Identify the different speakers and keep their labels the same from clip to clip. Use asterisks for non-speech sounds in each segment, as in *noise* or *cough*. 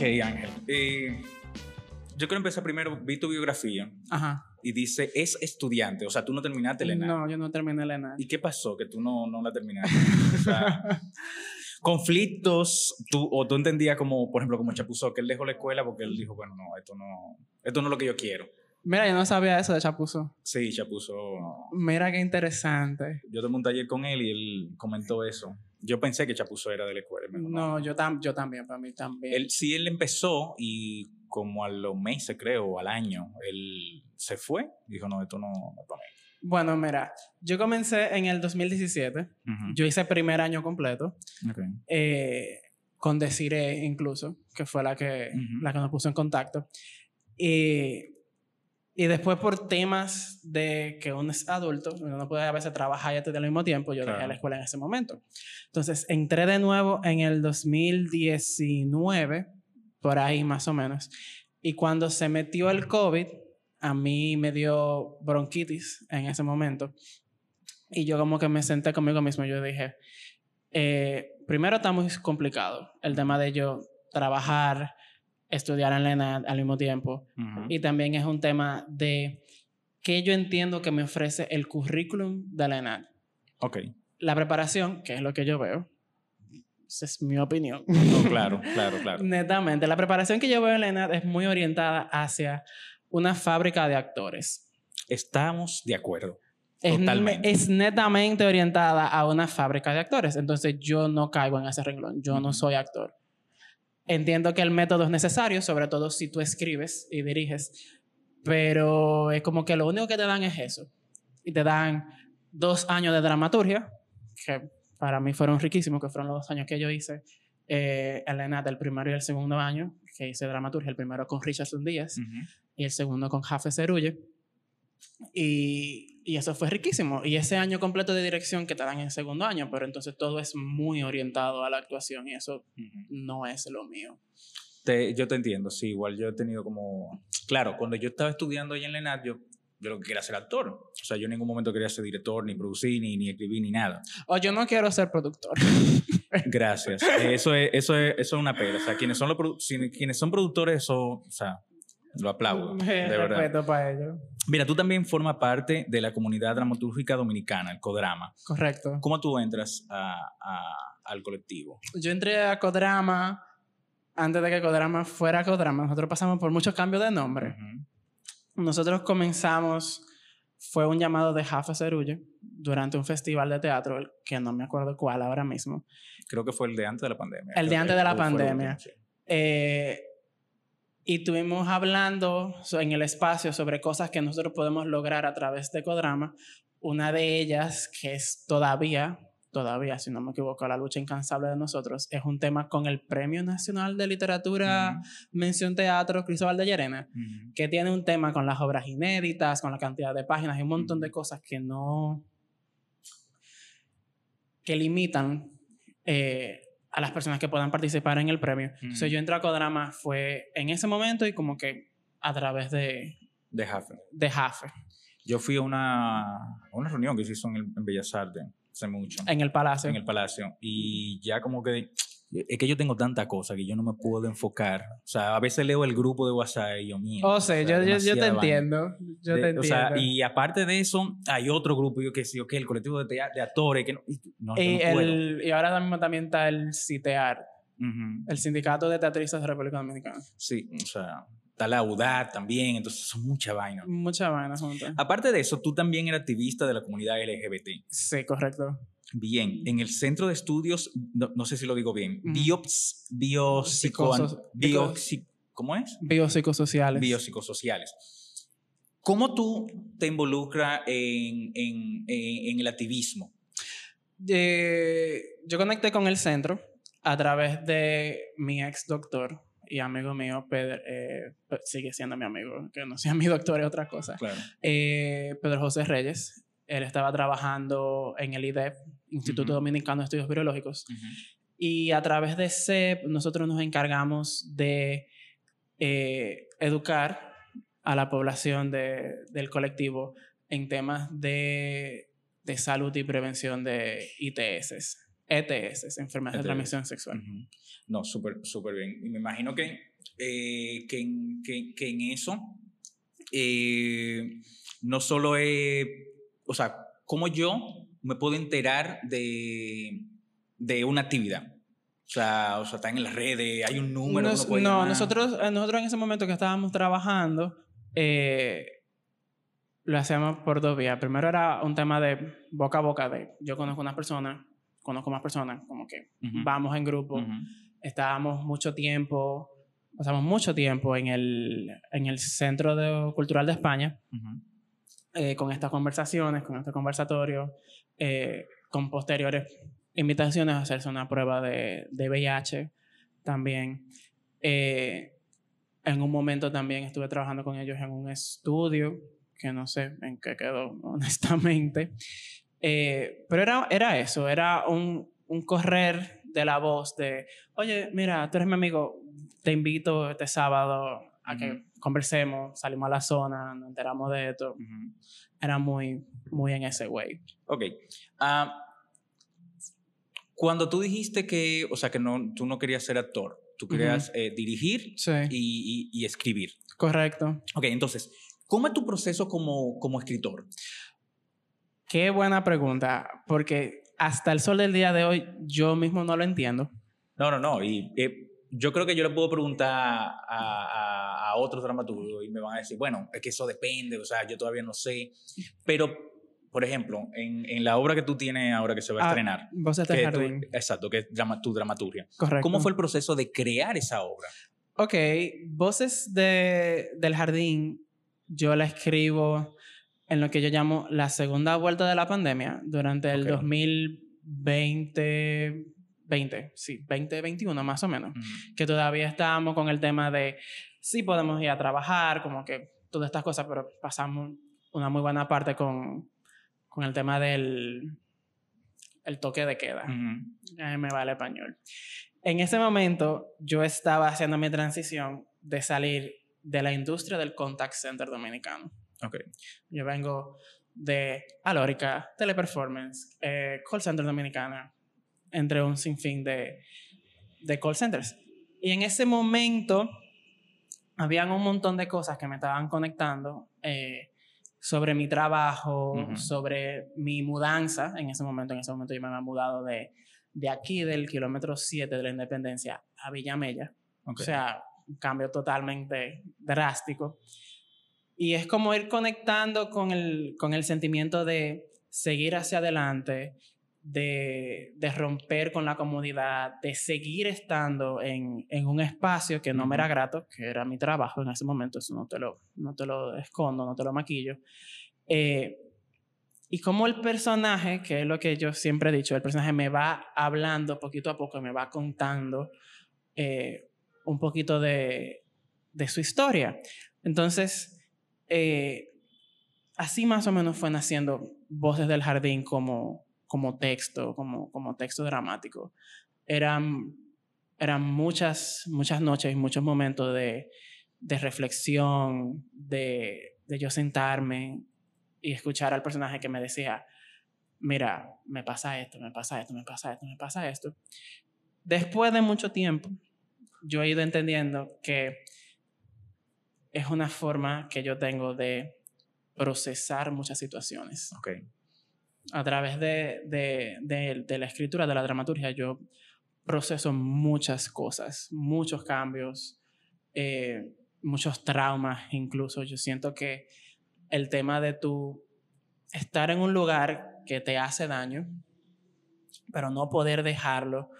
Speaker 1: Ok, Ángel. Eh, yo quiero empezar primero, vi tu biografía
Speaker 2: Ajá.
Speaker 1: y dice, es estudiante, o sea, tú no terminaste ENAD.
Speaker 2: No, yo no terminé la ENAD.
Speaker 1: ¿Y qué pasó que tú no, no la terminaste? O sea, *laughs* conflictos, tú, o tú entendías como, por ejemplo, como Chapuzó, que él dejó la escuela porque él dijo, bueno, no, esto no, esto no es lo que yo quiero.
Speaker 2: Mira, yo no sabía eso de Chapuzo.
Speaker 1: Sí, Chapuzó,
Speaker 2: Mira qué interesante.
Speaker 1: yo tomé un taller con él y él comentó eso. Yo pensé que Chapuzó era de la escuela. y me dijo,
Speaker 2: No, yo, tam yo también, para mí también.
Speaker 1: Él, sí, él empezó y como a los meses, creo, al año, él se fue. Dijo, no, esto no, no es para mí.
Speaker 2: Bueno, mira, yo comencé en el 2017.
Speaker 1: Ujú.
Speaker 2: Yo hice primer año completo.
Speaker 1: Ok.
Speaker 2: eh, con Desiree incluso, que fue la que, la que nos puso en contacto. Y, y después por temas de que uno es adulto, uno no puede a veces trabajar y estudiar al mismo tiempo, yo dejé
Speaker 1: Claro.
Speaker 2: la escuela en ese momento. Entonces entré de nuevo en el 2019, por ahí más o menos. Y cuando se metió el COVID, a mí me dio bronquitis en ese momento. Y yo como que me senté conmigo mismo, yo dije, eh, primero está muy complicado el tema de yo trabajar, estudiar en la ENAD al mismo tiempo.
Speaker 1: Ujú.
Speaker 2: Y también es un tema de qué yo entiendo que me ofrece el currículum de la ENAD.
Speaker 1: Ok.
Speaker 2: La preparación, que es lo que yo veo, esa es mi opinión.
Speaker 1: No, claro, claro, claro.
Speaker 2: Netamente, la preparación que yo veo en la ENAD es muy orientada hacia una fábrica de actores.
Speaker 1: Estamos de acuerdo.
Speaker 2: Es,
Speaker 1: Totalmente.
Speaker 2: es netamente orientada a una fábrica de actores. Entonces yo no caigo en ese renglón. Yo no soy actor. Entiendo que el método es necesario, sobre todo si tú escribes y diriges, pero es como que lo único que te dan es eso. Y te dan dos años de dramaturgia, que para mí fueron riquísimos, que fueron los dos años que yo hice eh, en la ENAD, el primero y el segundo año, que hice dramaturgia, el primero con Richardson Díaz
Speaker 1: Ujú.
Speaker 2: y el segundo con Jafe Cerulle. Y, y eso fue riquísimo. Y ese año completo de dirección que te dan en el segundo año, pero entonces todo es muy orientado a la actuación y eso no es lo mío.
Speaker 1: Te- yo te entiendo, sí, igual yo he tenido como... Claro, cuando yo estaba estudiando ahí en la ENAD, yo, yo lo que quería ser actor. O sea, yo en ningún momento quería ser director, ni producir, ni, ni escribir, ni nada.
Speaker 2: O yo no quiero ser productor. *laughs*
Speaker 1: Gracias. Eso, es, eso, es, eso es una pena. O sea, quienes son, los quienes son productores, eso, o sea, lo aplaudo, *laughs* de verdad.
Speaker 2: Respeto para ello.
Speaker 1: Mira, tú también formas parte de la comunidad dramatúrgica dominicana, el CODRAMA.
Speaker 2: Correcto.
Speaker 1: ¿Cómo tú entras a- a- al colectivo?
Speaker 2: Yo entré a Codrama antes de que Codrama fuera Codrama. Nosotros pasamos por muchos cambios de nombre. Nosotros comenzamos, fue un llamado de Jafe Cerulle durante un festival de teatro, que no me acuerdo cuál ahora mismo.
Speaker 1: Creo que fue el de antes de la pandemia.
Speaker 2: El de antes de la pandemia. Eh, y estuvimos hablando en el espacio sobre cosas que nosotros podemos lograr a través de Codrama. Una de ellas, que es todavía, todavía, si no me equivoco, la lucha incansable de nosotros, es un tema con el Premio Nacional de Literatura Mención Teatro Cristóbal de Llerena,
Speaker 1: Ujú.
Speaker 2: que tiene un tema con las obras inéditas, con la cantidad de páginas y un montón de
Speaker 1: Ujú.
Speaker 2: cosas que no... que limitan eh, a las personas que puedan participar en el premio. Entonces
Speaker 1: Ujú.
Speaker 2: yo entré a Codrama fue en ese momento y como que a través de,
Speaker 1: De Jaffe.
Speaker 2: de Jafe,
Speaker 1: Yo fui a una, a una reunión que se hizo en, el- en Bellas Artes hace mucho,
Speaker 2: en el Palacio.
Speaker 1: en el Palacio, y ya como que es que yo tengo tanta cosa que yo no me puedo enfocar. O sea, a veces leo el grupo de WhatsApp y yo mío.
Speaker 2: O sea, yo, yo, yo te entiendo. Yo te entiendo.
Speaker 1: O sea, y aparte de eso, hay otro grupo, yo que sé, ok, el colectivo de, de actores, que no, y- no,
Speaker 2: y,
Speaker 1: no puedo.
Speaker 2: el- y ahora mismo también está el CITEAR, el Sindicato de Teatristas de República Dominicana.
Speaker 1: Sí, o sea, está la UDAT también, entonces son mucha vaina.
Speaker 2: Muchas vainas juntas.
Speaker 1: Aparte de eso, tú también eres activista de la comunidad LGBT.
Speaker 2: Sí, correcto.
Speaker 1: Bien, en el Centro de Estudios, no, no sé si lo digo bien,
Speaker 2: Ujú.
Speaker 1: biops, biopsico, ¿cómo es?
Speaker 2: Biopsicosociales.
Speaker 1: Biopsicosociales. ¿Cómo tú te involucras en, en- en- en el activismo?
Speaker 2: Eh, yo conecté con el centro a través de mi ex doctor y amigo mío, Pedro, eh, sigue siendo mi amigo, que no sea mi doctor es otra cosa,
Speaker 1: Claro.
Speaker 2: eh, Pedro José Reyes. Él estaba trabajando en el IDEP, Instituto. Dominicano de Estudios Biológicos, y a través de CEP nosotros nos encargamos de eh, educar a la población de- del colectivo en temas de, de salud y prevención de ITS, ETS, enfermedades de
Speaker 1: ETS.
Speaker 2: transmisión sexual.
Speaker 1: No, súper súper bien. Y me imagino que eh, que, en, que, que en eso eh, no solo es, o sea, cómo yo me puedo enterar de, de una actividad. O sea, o sea, están en las redes, hay un número. que
Speaker 2: Nos-
Speaker 1: uno puede
Speaker 2: no,
Speaker 1: llamar.
Speaker 2: nosotros, eh, nosotros en ese momento que estábamos trabajando, eh, lo hacíamos por dos vías. Primero era un tema de boca a boca, de yo conozco unas personas, conozco más personas, como que
Speaker 1: Ujú.
Speaker 2: vamos en grupo,
Speaker 1: Ujú.
Speaker 2: estábamos mucho tiempo, pasamos mucho tiempo en el, en el Centro de- Cultural de España,
Speaker 1: Ujú.
Speaker 2: Eh, con estas conversaciones, con este conversatorio, eh, con posteriores invitaciones a hacerse una prueba de, de VIH también. Eh, en un momento también estuve trabajando con ellos en un estudio, que no sé en qué quedó, *laughs* honestamente. Pero era, era eso, era un, un correr de la voz de, oye, mira, tú eres mi amigo, te invito este sábado a que
Speaker 1: Ujú.
Speaker 2: conversemos, salimos a la zona, nos enteramos de esto.
Speaker 1: Ujú.
Speaker 2: Era muy, muy en ese way.
Speaker 1: Ok. Ah, cuando tú dijiste que, o sea, que no, tú no querías ser actor, tú querías eh, dirigir
Speaker 2: Sí.
Speaker 1: y, y- y escribir.
Speaker 2: Correcto.
Speaker 1: Ok, entonces, ¿cómo es tu proceso como, como escritor?
Speaker 2: Qué buena pregunta, porque hasta el sol del día de hoy yo mismo no lo entiendo.
Speaker 1: No, no, no. Y eh, yo creo que yo le puedo preguntar a, a, a otros dramaturgos y me van a decir, bueno, es que eso depende, o sea, yo todavía no sé. Pero, por ejemplo, en, en la obra que tú tienes ahora que se va a
Speaker 2: Ah,
Speaker 1: estrenar,
Speaker 2: Voces del
Speaker 1: que tú-
Speaker 2: jardín.
Speaker 1: exacto, que es drama- tu dramaturgia.
Speaker 2: Correcto.
Speaker 1: ¿Cómo fue el proceso de crear esa obra?
Speaker 2: Ok, Voces de, del Jardín, yo la escribo en lo que yo llamo la segunda vuelta de la pandemia, durante el
Speaker 1: Ok.
Speaker 2: 2020, 20, sí, 2021 más o menos, que todavía estábamos con el tema de sí podemos ir a trabajar, como que todas estas cosas, pero pasamos una muy buena parte con, con el tema del el toque de queda.
Speaker 1: Ujú.
Speaker 2: Ay, me vale español. En ese momento, yo estaba haciendo mi transición de salir de la industria del contact center dominicano.
Speaker 1: Ok.
Speaker 2: Yo vengo de Alórica, Teleperformance, eh, Call Center Dominicana, entre un sinfín de, de call centers. Y en ese momento, habían un montón de cosas que me estaban conectando eh, sobre mi trabajo,
Speaker 1: Ujú.
Speaker 2: sobre mi mudanza. En ese momento, en ese momento yo me había mudado de, de aquí, del kilómetro 7 de la Independencia, a Villamella.
Speaker 1: ok.
Speaker 2: O sea, un cambio totalmente drástico. Y es como ir conectando con el, con el sentimiento de seguir hacia adelante, de, de romper con la comodidad, de seguir estando en, en un espacio que no me era grato, que era mi trabajo en ese momento, eso no te lo, no te lo escondo, no te lo maquillo. Eh, y como el personaje, que es lo que yo siempre he dicho, el personaje me va hablando poquito a poco, me va contando eh, un poquito de, de su historia. Entonces, eh, así más o menos fue naciendo Voces del Jardín como, como texto, como, como texto dramático. Eran, eran muchas, muchas noches y muchos momentos de, de reflexión, de, de yo sentarme y escuchar al personaje que me decía, mira, me pasa esto, me pasa esto, me pasa esto, me pasa esto. Después de mucho tiempo, yo he ido entendiendo que es una forma que yo tengo de procesar muchas situaciones.
Speaker 1: Ok.
Speaker 2: A través de, de, de- de la escritura, de la dramaturgia, yo proceso muchas cosas, muchos cambios, eh, muchos traumas incluso. Yo siento que el tema de tu estar en un lugar que te hace daño, pero no poder dejarlo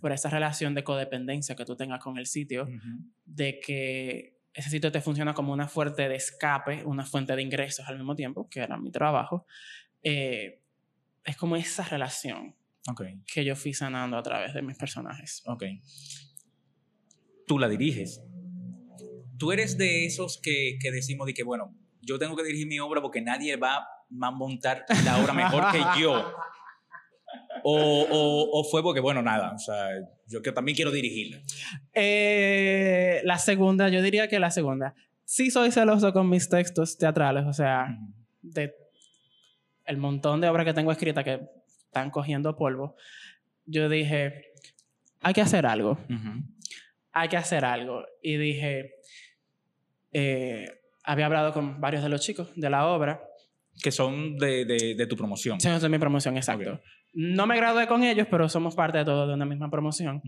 Speaker 2: por esa relación de codependencia que tú tengas con el sitio,
Speaker 1: Ujú.
Speaker 2: de que ese sitio te funciona como una fuente de escape, una fuente de ingresos al mismo tiempo, que era mi trabajo, eh, es como esa relación que yo fui sanando a través de mis personajes.
Speaker 1: Ok. Tú la diriges. Tú eres de esos que, que decimos de que, bueno, yo tengo que dirigir mi obra porque nadie va a montar la obra mejor que yo. *laughs* O, o, o fue porque, bueno, nada, o sea, yo que también quiero dirigirla.
Speaker 2: Eh, la segunda, yo diría que la segunda. Sí soy celoso con mis textos teatrales, o sea, de el montón de obras que tengo escritas que están cogiendo polvo, yo dije, hay que hacer algo. Hay que hacer algo. Y dije, eh, había hablado con varios de los chicos de la obra.
Speaker 1: Que son de, de, de tu promoción.
Speaker 2: Sí, de mi promoción, exacto. No me gradué con ellos, pero somos parte de todos de una misma promoción.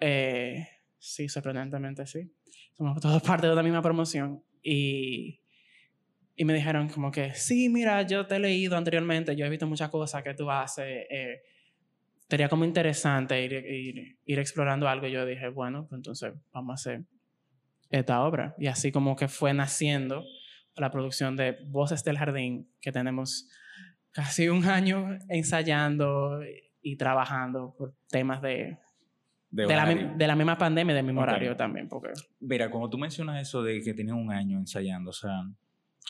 Speaker 2: Eh, sí, sorprendentemente sí. Somos todos *laughs* parte de una misma promoción. Y, y me dijeron como que, sí, mira, yo te he leído anteriormente, yo he visto muchas cosas que tú haces. Eh, sería como interesante ir, ir, ir explorando algo. Y yo dije, bueno, pues entonces vamos a hacer esta obra. Y así como que fue naciendo la producción de Voces del Jardín, que tenemos casi un año ensayando y trabajando por temas de,
Speaker 1: De
Speaker 2: de, la, de la misma pandemia y del mismo
Speaker 1: Ok.
Speaker 2: horario también, porque
Speaker 1: Mira, cuando tú mencionas eso de que tienes un año ensayando, o sea,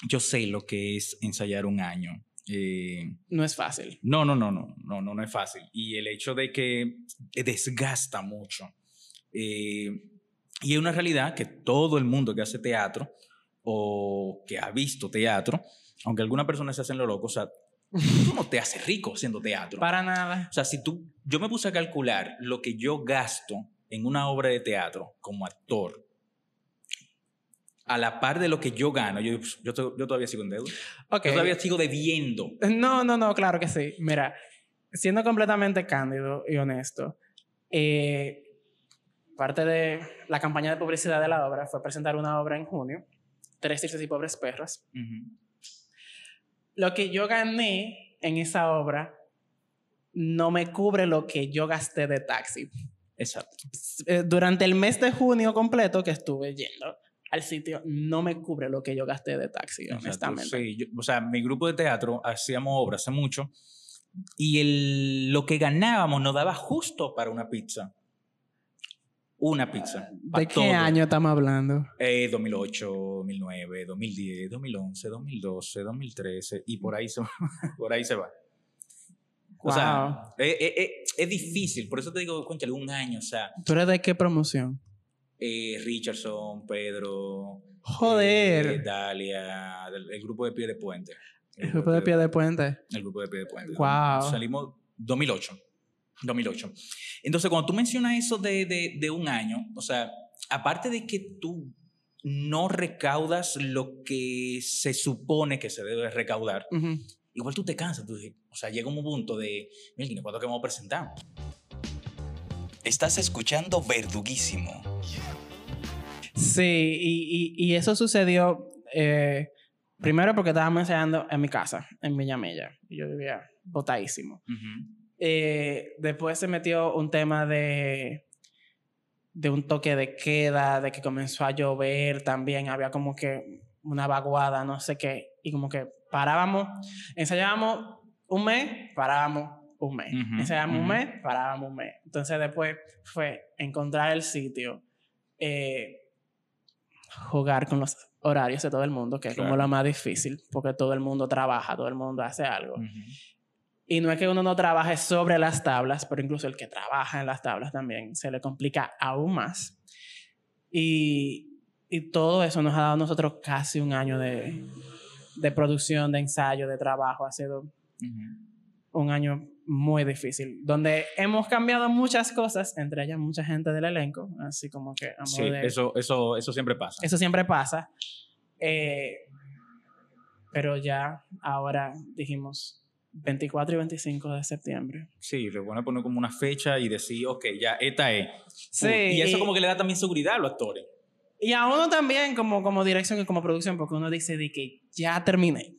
Speaker 1: yo sé lo que es ensayar un año. Eh,
Speaker 2: no es fácil.
Speaker 1: no, no, no, no, no, no, no es fácil. Y el hecho de que desgasta mucho. Eh, y es una realidad que todo el mundo que hace teatro o que ha visto teatro, aunque algunas personas se hacen lo loco, o sea, tú no te haces rico haciendo teatro.
Speaker 2: Para nada.
Speaker 1: O sea, si tú, yo me puse a calcular lo que yo gasto en una obra de teatro como actor, a la par de lo que yo gano, yo, yo, to- yo todavía sigo en deuda. Yo todavía sigo debiendo.
Speaker 2: No, no, no, claro que sí. Mira, siendo completamente cándido y honesto, eh, parte de la campaña de publicidad de la obra fue presentar una obra en junio, Tres Tirsos y Pobres Perros. Lo que yo gané en esa obra no me cubre lo que yo gasté de taxi.
Speaker 1: Exacto.
Speaker 2: Eh, Durante el mes de junio completo que estuve yendo al sitio, no me cubre lo que yo gasté de taxi,
Speaker 1: Exacto,
Speaker 2: honestamente.
Speaker 1: sí, yo- o sea, mi grupo de teatro hacíamos obras hace mucho y el, lo que ganábamos nos daba justo para una pizza. Una pizza. pa'
Speaker 2: ¿De qué año estamos hablando?
Speaker 1: Eh, 2008, 2009, 2010, 2011, 2012, 2013 y por ahí se, *laughs* por ahí se va. O sea, eh, eh, eh, es difícil, por eso te digo, cuéntale, un año, o sea,
Speaker 2: ¿Tú eres de qué promoción?
Speaker 1: Eh, Richardson, Pedro,
Speaker 2: Joder.
Speaker 1: eh, Dalia, el, el grupo de pie de puente.
Speaker 2: el grupo de pie de puente.
Speaker 1: El grupo de pie de puente. Salimos 2008. 2008. Entonces, cuando tú mencionas eso de, de, de un año, o sea, aparte de que tú no recaudas lo que se supone que se debe recaudar, igual tú te cansas. Tú, o sea, llega un punto de, mira, ¿cuándo que vamos a presentar?
Speaker 3: Estás escuchando Verduguísimo.
Speaker 2: Sí, y, y- y eso sucedió eh, primero porque estábamos ensayando en mi casa, en Villamella. Yo vivía botadísimo. Eh, después se metió un tema de, de un toque de queda, de que comenzó a llover también, había como que una vaguada, no sé qué, y como que parábamos, ensayábamos un mes, parábamos un mes,
Speaker 1: Ujú,
Speaker 2: ensayábamos un
Speaker 1: ujú.
Speaker 2: mes, parábamos un mes. Entonces después fue encontrar el sitio, eh, jugar con los horarios de todo el mundo, que es como
Speaker 1: Claro.
Speaker 2: lo más difícil, porque todo el mundo trabaja, todo el mundo hace algo.
Speaker 1: Ujú.
Speaker 2: Y no es que uno no trabaje sobre las tablas, pero incluso el que trabaja en las tablas también se le complica aún más. Y, y todo eso nos ha dado a nosotros casi un año de, de producción, de ensayo, de trabajo. Ha sido
Speaker 1: Ujú.
Speaker 2: Un año muy difícil, donde hemos cambiado muchas cosas, entre ellas mucha gente del elenco, así como que a
Speaker 1: Sí,
Speaker 2: de-
Speaker 1: eso, eso, eso siempre pasa.
Speaker 2: eso siempre pasa. Eh, pero ya ahora dijimos 24 y 25 de septiembre.
Speaker 1: Sí, le van a poner como una fecha y decir, ok, ya, esta es.
Speaker 2: Sí,
Speaker 1: y eso
Speaker 2: y-
Speaker 1: como que le da también seguridad a los actores.
Speaker 2: Y a uno también como, como dirección y como producción, porque uno dice de que ya terminé.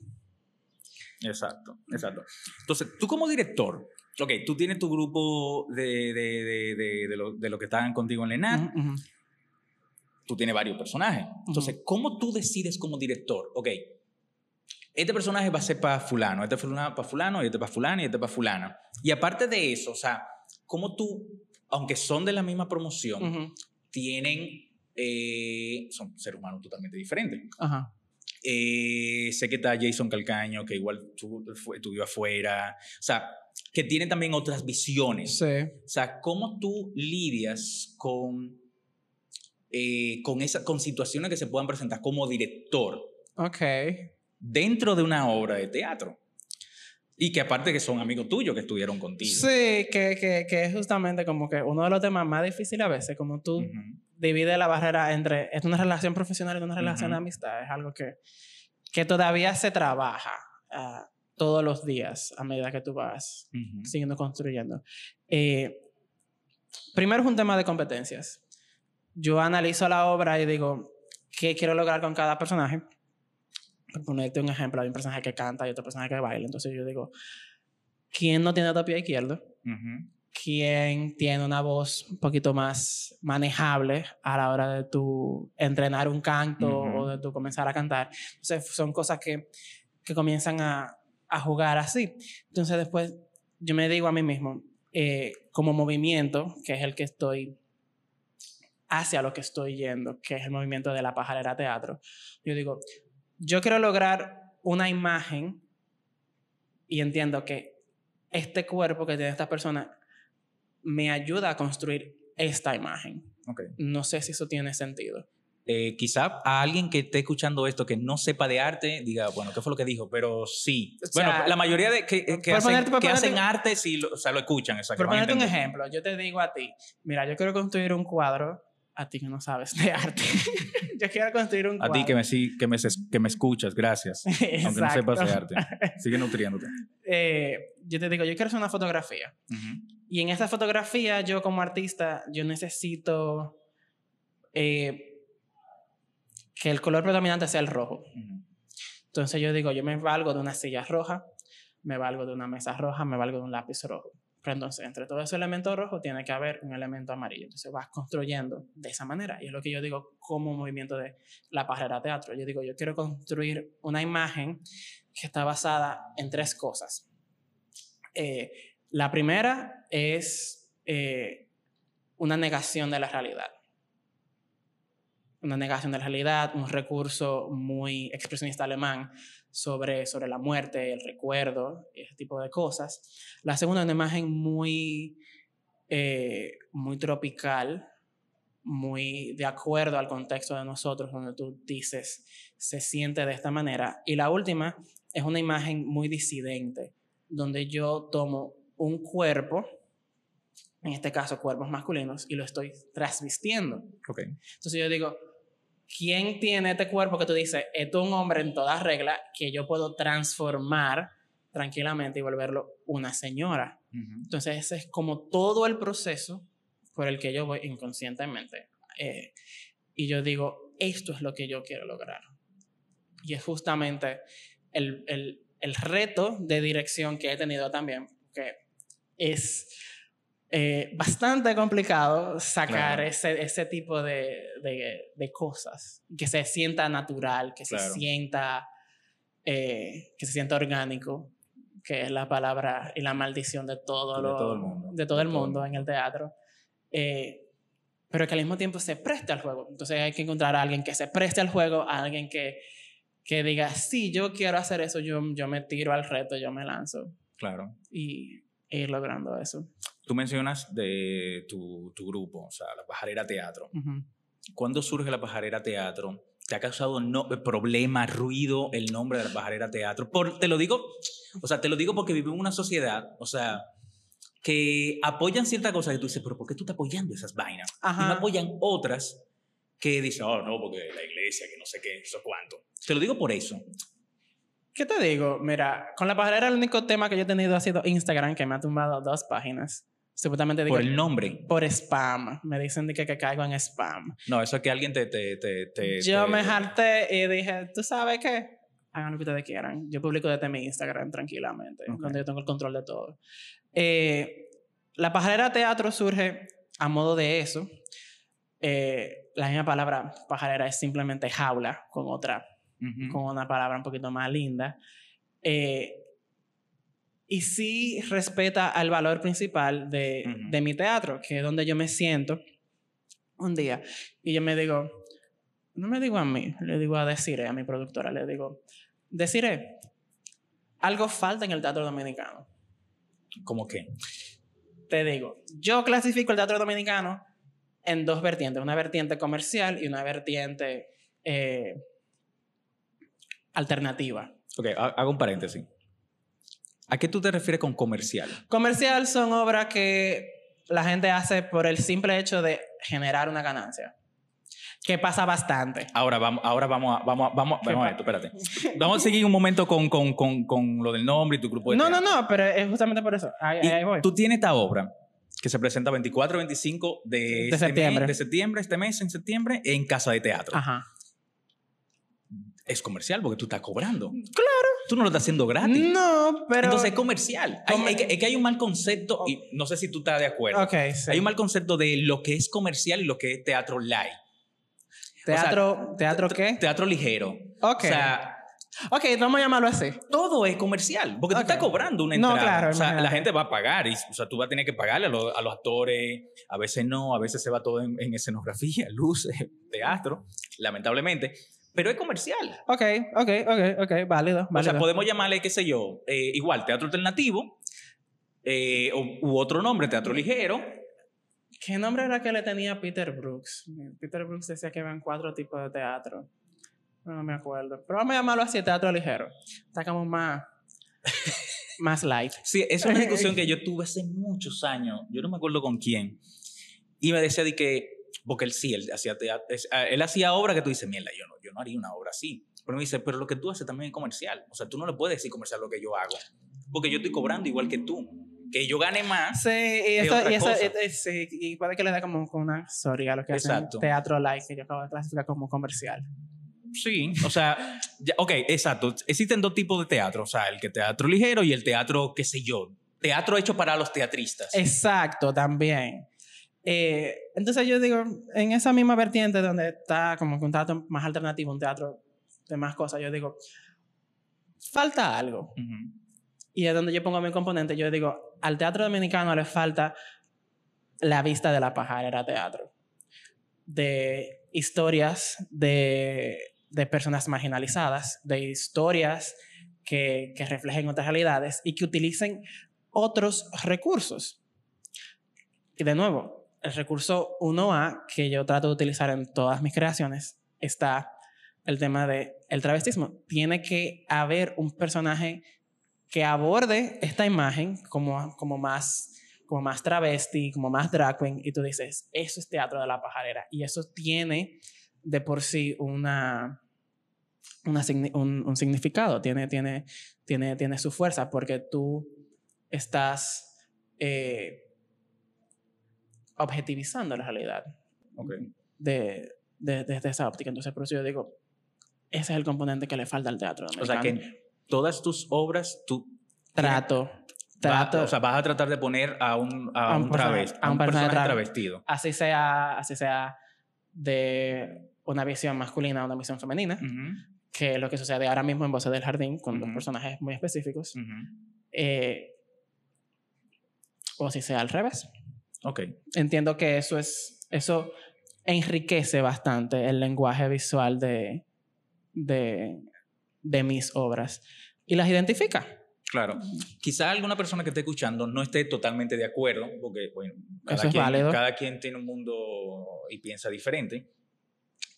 Speaker 1: Exacto, exacto. Entonces, tú como director, ok, tú tienes tu grupo de, de, de, de, lo, de lo que están contigo en Lenat,
Speaker 2: Ujú, ujú.
Speaker 1: tú tienes varios personajes. Entonces, ¿cómo tú decides como director? Ok, este personaje va a ser para fulano, este para fulano, y este para fulano, y este para fulana. Y aparte de eso, o sea, ¿cómo tú, aunque son de la misma promoción,
Speaker 2: Ujú.
Speaker 1: tienen, eh, son seres humanos totalmente diferentes?
Speaker 2: Ajá.
Speaker 1: Eh, sé que está Jason Calcaño, que igual estudió afuera. O sea, que tiene también otras visiones.
Speaker 2: Sí.
Speaker 1: O sea, ¿cómo tú lidias con, eh, con, esa, con situaciones que se puedan presentar como director
Speaker 2: Ok.
Speaker 1: dentro de una obra de teatro? Y que aparte que son amigos tuyos que estuvieron contigo.
Speaker 2: Sí, que, que, que es justamente como que uno de los temas más difíciles a veces, como tú
Speaker 1: Ujú.
Speaker 2: divides la barrera entre es una relación profesional y una relación de
Speaker 1: Ujú.
Speaker 2: amistad, es algo que, que todavía se trabaja ah, todos los días a medida que tú vas
Speaker 1: Ujú.
Speaker 2: siguiendo construyendo. Eh, primero es un tema de competencias. Yo analizo la obra y digo, ¿qué quiero lograr con cada personaje? Por ponerte un ejemplo, hay un personaje que canta y otro personaje que baila. Entonces yo digo, ¿quién no tiene otro pie izquierdo?
Speaker 1: Ujú.
Speaker 2: ¿Quién tiene una voz un poquito más manejable a la hora de tu entrenar un canto
Speaker 1: Ujú.
Speaker 2: o de tu comenzar a cantar? Entonces son cosas que, que comienzan a, a jugar así. Entonces después yo me digo a mí mismo, eh, como movimiento, que es el que estoy hacia lo que estoy yendo, que es el movimiento de la pajarera teatro, yo digo, yo quiero lograr una imagen y entiendo que este cuerpo que tiene esta persona me ayuda a construir esta imagen.
Speaker 1: Ok.
Speaker 2: No sé si eso tiene sentido.
Speaker 1: Eh, quizá a alguien que esté escuchando esto que no sepa de arte diga, bueno, ¿qué fue lo que dijo? Pero sí.
Speaker 2: O sea,
Speaker 1: bueno, la mayoría de que, que hacen,
Speaker 2: ponerte- por
Speaker 1: que hacen
Speaker 2: ponerte-
Speaker 1: arte sí lo, o sea, lo escuchan.
Speaker 2: Por ponerte un ejemplo, yo te digo a ti, mira, yo quiero construir un cuadro, a ti que no sabes de arte. *laughs* yo quiero construir un
Speaker 1: A
Speaker 2: cuadro.
Speaker 1: ti que me, que me, que me escuchas, gracias. *laughs* Aunque no sepas de arte. Sigue nutriéndote. *laughs*
Speaker 2: Eh, yo te digo, yo quiero hacer una fotografía.
Speaker 1: Ujú.
Speaker 2: Y en esta fotografía, yo como artista, yo necesito eh, que el color predominante sea el rojo. Entonces yo digo, yo me valgo de una silla roja, me valgo de una mesa roja, me valgo de un lápiz rojo. Entonces, entre todos esos elementos rojos, tiene que haber un elemento amarillo. Entonces vas construyendo de esa manera. Y es lo que yo digo como movimiento de la pajarera teatro. Yo digo, yo quiero construir una imagen que está basada en tres cosas. Eh, la primera es eh, una negación de la realidad. Una negación de la realidad, un recurso muy expresionista alemán sobre, sobre la muerte, el recuerdo, ese tipo de cosas. La segunda, una imagen muy, eh, muy tropical, muy de acuerdo al contexto de nosotros, donde tú dices, se siente de esta manera. Y la última es una imagen muy disidente, donde yo tomo un cuerpo, en este caso cuerpos masculinos, y lo estoy transvistiendo. Entonces yo digo, ¿quién tiene este cuerpo que tú dices, esto es un hombre en toda regla que yo puedo transformar tranquilamente y volverlo una señora?
Speaker 1: Ujú.
Speaker 2: Entonces ese es como todo el proceso por el que yo voy inconscientemente. Eh, y yo digo, esto es lo que yo quiero lograr. Y es justamente el, el, el reto de dirección que he tenido también, que es eh, bastante complicado sacar
Speaker 1: Claro.
Speaker 2: ese, ese tipo de, de, de cosas, que se sienta natural, que
Speaker 1: Claro.
Speaker 2: se sienta, eh, que se sienta orgánico, que es la palabra y la maldición de todo,
Speaker 1: De
Speaker 2: lo-
Speaker 1: todo el mundo.
Speaker 2: de todo el mundo en el teatro. Eh, pero que al mismo tiempo se preste al juego. Entonces hay que encontrar a alguien que se preste al juego, a alguien que, que diga, sí, yo quiero hacer eso, yo, yo me tiro al reto, yo me lanzo
Speaker 1: Claro.
Speaker 2: y e ir logrando eso.
Speaker 1: Tú mencionas de tu, tu grupo, o sea, la Pajarera Teatro.
Speaker 2: Ujú.
Speaker 1: ¿Cuándo surge la Pajarera Teatro? ¿Te ha causado no, problema, ruido el nombre de la Pajarera Teatro? Por, te lo digo, o sea, te lo digo porque vivimos en una sociedad, o sea, que apoyan ciertas cosas que tú dices, pero ¿por qué tú estás apoyando esas vainas? Y no
Speaker 2: Ajá.
Speaker 1: apoyan otras que dicen, oh, no, porque la iglesia, que no sé qué, eso cuánto. Te lo digo por eso.
Speaker 2: ¿Qué te digo? Mira, con la pajarera el único tema que yo he tenido ha sido Instagram, que me ha tumbado dos páginas. Supuestamente
Speaker 1: Por
Speaker 2: digo,
Speaker 1: el nombre.
Speaker 2: por spam. Me dicen de que, que caigo en spam.
Speaker 1: No, eso es que alguien te... te, te, te-
Speaker 2: Yo me harté y dije, ¿tú sabes qué? Hagan lo que ustedes quieran. Yo publico desde mi Instagram tranquilamente,
Speaker 1: Ok.
Speaker 2: donde yo tengo el control de todo. Eh, la pajarera teatro surge a modo de eso. Eh, la misma palabra pajarera es simplemente jaula con otra,
Speaker 1: Ujú.
Speaker 2: con una palabra un poquito más linda. Eh, y sí respeta al valor principal de,
Speaker 1: Ujú.
Speaker 2: de mi teatro, que es donde yo me siento un día y yo me digo, no me digo a mí, le digo a Desiree, a mi productora, le digo, Desiree, algo falta en el teatro dominicano.
Speaker 1: ¿Cómo qué?
Speaker 2: Te digo, yo clasifico el teatro dominicano en dos vertientes, una vertiente comercial y una vertiente eh, alternativa.
Speaker 1: Ok, ha- hago un paréntesis. ¿A qué tú te refieres con comercial?
Speaker 2: Comercial son obras que la gente hace por el simple hecho de generar una ganancia. Que pasa bastante.
Speaker 1: Ahora vamos, ahora vamos a, vamos a, vamos,
Speaker 2: ¿Qué
Speaker 1: vamos a esto, espérate. *laughs* Vamos a seguir un momento con, con, con, con lo del nombre y tu grupo de
Speaker 2: No, no,
Speaker 1: teatro.
Speaker 2: no, pero es justamente por eso. Ahí, voy.
Speaker 1: tú tienes esta obra que se presenta 24 25 de,
Speaker 2: De
Speaker 1: este
Speaker 2: septiembre.
Speaker 1: mes- de septiembre, este mes en septiembre, en Casa de Teatro.
Speaker 2: Ajá.
Speaker 1: Es comercial porque tú estás cobrando.
Speaker 2: Claro.
Speaker 1: Tú no lo estás haciendo gratis.
Speaker 2: No, pero.
Speaker 1: Entonces es comercial. Hay-
Speaker 2: Comer-
Speaker 1: hay que- es que hay un mal concepto, y no sé si tú estás de acuerdo.
Speaker 2: Ok, sí.
Speaker 1: Hay un mal concepto de lo que es comercial y lo que es teatro live.
Speaker 2: Teatro, ¿teatro qué?
Speaker 1: Teatro ligero.
Speaker 2: Ok.
Speaker 1: O sea,
Speaker 2: ok, vamos a llamarlo así.
Speaker 1: todo es comercial, porque tú estás cobrando una
Speaker 2: No,
Speaker 1: entrada.
Speaker 2: claro,
Speaker 1: o sea, la gente va a pagar, y, o sea, tú vas a tener que pagarle a, los- a los actores, a veces no, a veces se va todo en, en escenografía, *laughs* luces, teatro, lamentablemente, pero es comercial.
Speaker 2: Ok, ok, ok, ok, válido, válido.
Speaker 1: O sea, podemos llamarle, qué sé yo, eh, igual, teatro alternativo, eh, u, u otro nombre, teatro ligero.
Speaker 2: ¿Qué nombre era que le tenía Peter Brooks? Peter Brooks decía que habían cuatro tipos de teatro. No me acuerdo. Pero vamos a llamarlo así, teatro ligero. Está como más... *laughs* más light.
Speaker 1: Sí, es una discusión *laughs* que yo tuve hace muchos años, yo no me acuerdo con quién, y me decía de que, porque él sí, él hacía, teatro, es- ah, él hacía obra que tú dices, mierda, yo no, yo no haría una obra así. Pero me dice, pero lo que tú haces también es comercial. O sea, tú no le puedes decir comercial lo que yo hago, porque yo estoy cobrando igual que tú. Que yo gane más.
Speaker 2: Sí, y
Speaker 1: Es
Speaker 2: eso, y, eso
Speaker 1: cosa.
Speaker 2: eh, eh, sí, y puede que le dé como una sorry a lo que
Speaker 1: Exacto.
Speaker 2: hacen teatro light, que yo acabo de clasificar como comercial.
Speaker 1: Sí, o sea, ya- ok, exacto. Existen dos tipos de teatro. O sea, el que teatro ligero y el teatro, qué sé yo, teatro hecho para los teatristas.
Speaker 2: Exacto, también. Eh, entonces yo digo, en esa misma vertiente donde está como un teatro más alternativo, un teatro de más cosas, yo digo, falta algo.
Speaker 1: Ujú.
Speaker 2: Y es donde yo pongo mi componente, yo digo, al teatro dominicano le falta la vista de la pajarera teatro. De historias de, de personas marginalizadas, de historias que, que reflejen otras realidades y que utilicen otros recursos. Y de nuevo, el recurso 1A que yo trato de utilizar en todas mis creaciones está el tema de el travestismo. Tiene que haber un personaje que aborde esta imagen como, como, más, como más travesti, como más drag queen, y tú dices, eso es teatro de la pajarera. Y eso tiene de por sí una, una un significado, tiene, tiene, tiene, tiene su fuerza, porque tú estás eh, objetivizando la realidad
Speaker 1: Ok.
Speaker 2: de, de- desde esa óptica. Entonces, por eso yo digo, ese es el componente que le falta al teatro
Speaker 1: O sea, que todas tus obras tú
Speaker 2: trato,
Speaker 1: va-
Speaker 2: trato,
Speaker 1: o sea, vas a tratar de poner a un, a
Speaker 2: A un
Speaker 1: un, travesti,
Speaker 2: a un personaje tra-
Speaker 1: travestido.
Speaker 2: así sea, así sea de una visión masculina a una visión femenina,
Speaker 1: Ujú,
Speaker 2: que es lo que sucede ahora mismo en Voces del Jardín con dos
Speaker 1: Ujú.
Speaker 2: personajes muy específicos,
Speaker 1: ujú.
Speaker 2: eh, o si sea al revés.
Speaker 1: Ok.
Speaker 2: Entiendo que eso es, eso enriquece bastante el lenguaje visual de, de, de mis obras y las identifica.
Speaker 1: Claro. Quizá alguna persona que esté escuchando no esté totalmente de acuerdo, porque bueno, cada,
Speaker 2: es
Speaker 1: quien, cada quien tiene un mundo y piensa diferente.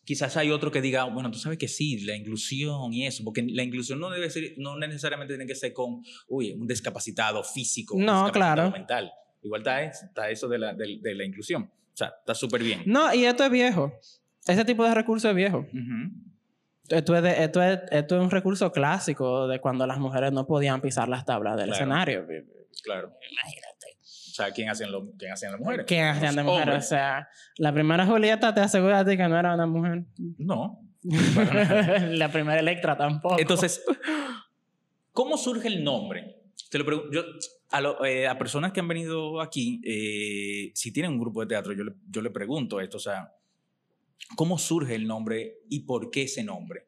Speaker 1: Quizás hay otro que diga, bueno, tú sabes que sí, la inclusión y eso, porque la inclusión no debe ser, no necesariamente tiene que ser con, uy, un discapacitado físico, un
Speaker 2: No,
Speaker 1: discapacitado
Speaker 2: claro.
Speaker 1: mental. Igual está, es- está eso de la, de, de la inclusión. O sea, está súper bien.
Speaker 2: No, y esto es viejo. Ese tipo de recurso es viejo.
Speaker 1: Ujú.
Speaker 2: Esto es, de- esto, es, esto es un recurso clásico de cuando las mujeres no podían pisar las tablas del
Speaker 1: Claro.
Speaker 2: escenario.
Speaker 1: Claro.
Speaker 2: Imagínate.
Speaker 1: O sea, ¿quién hacían, lo, quién hacían las mujeres?
Speaker 2: ¿Quién hacían de
Speaker 1: Los
Speaker 2: mujer? O sea, la primera Julieta te asegura a ti que no era una mujer.
Speaker 1: No. *laughs*
Speaker 2: la primera Electra tampoco.
Speaker 1: Entonces, ¿cómo surge el nombre? Te lo pregunto. Yo, a, lo- eh, a personas que han venido aquí, eh, si tienen un grupo de teatro, yo le, yo le pregunto esto, o sea, ¿cómo surge el nombre y por qué ese nombre?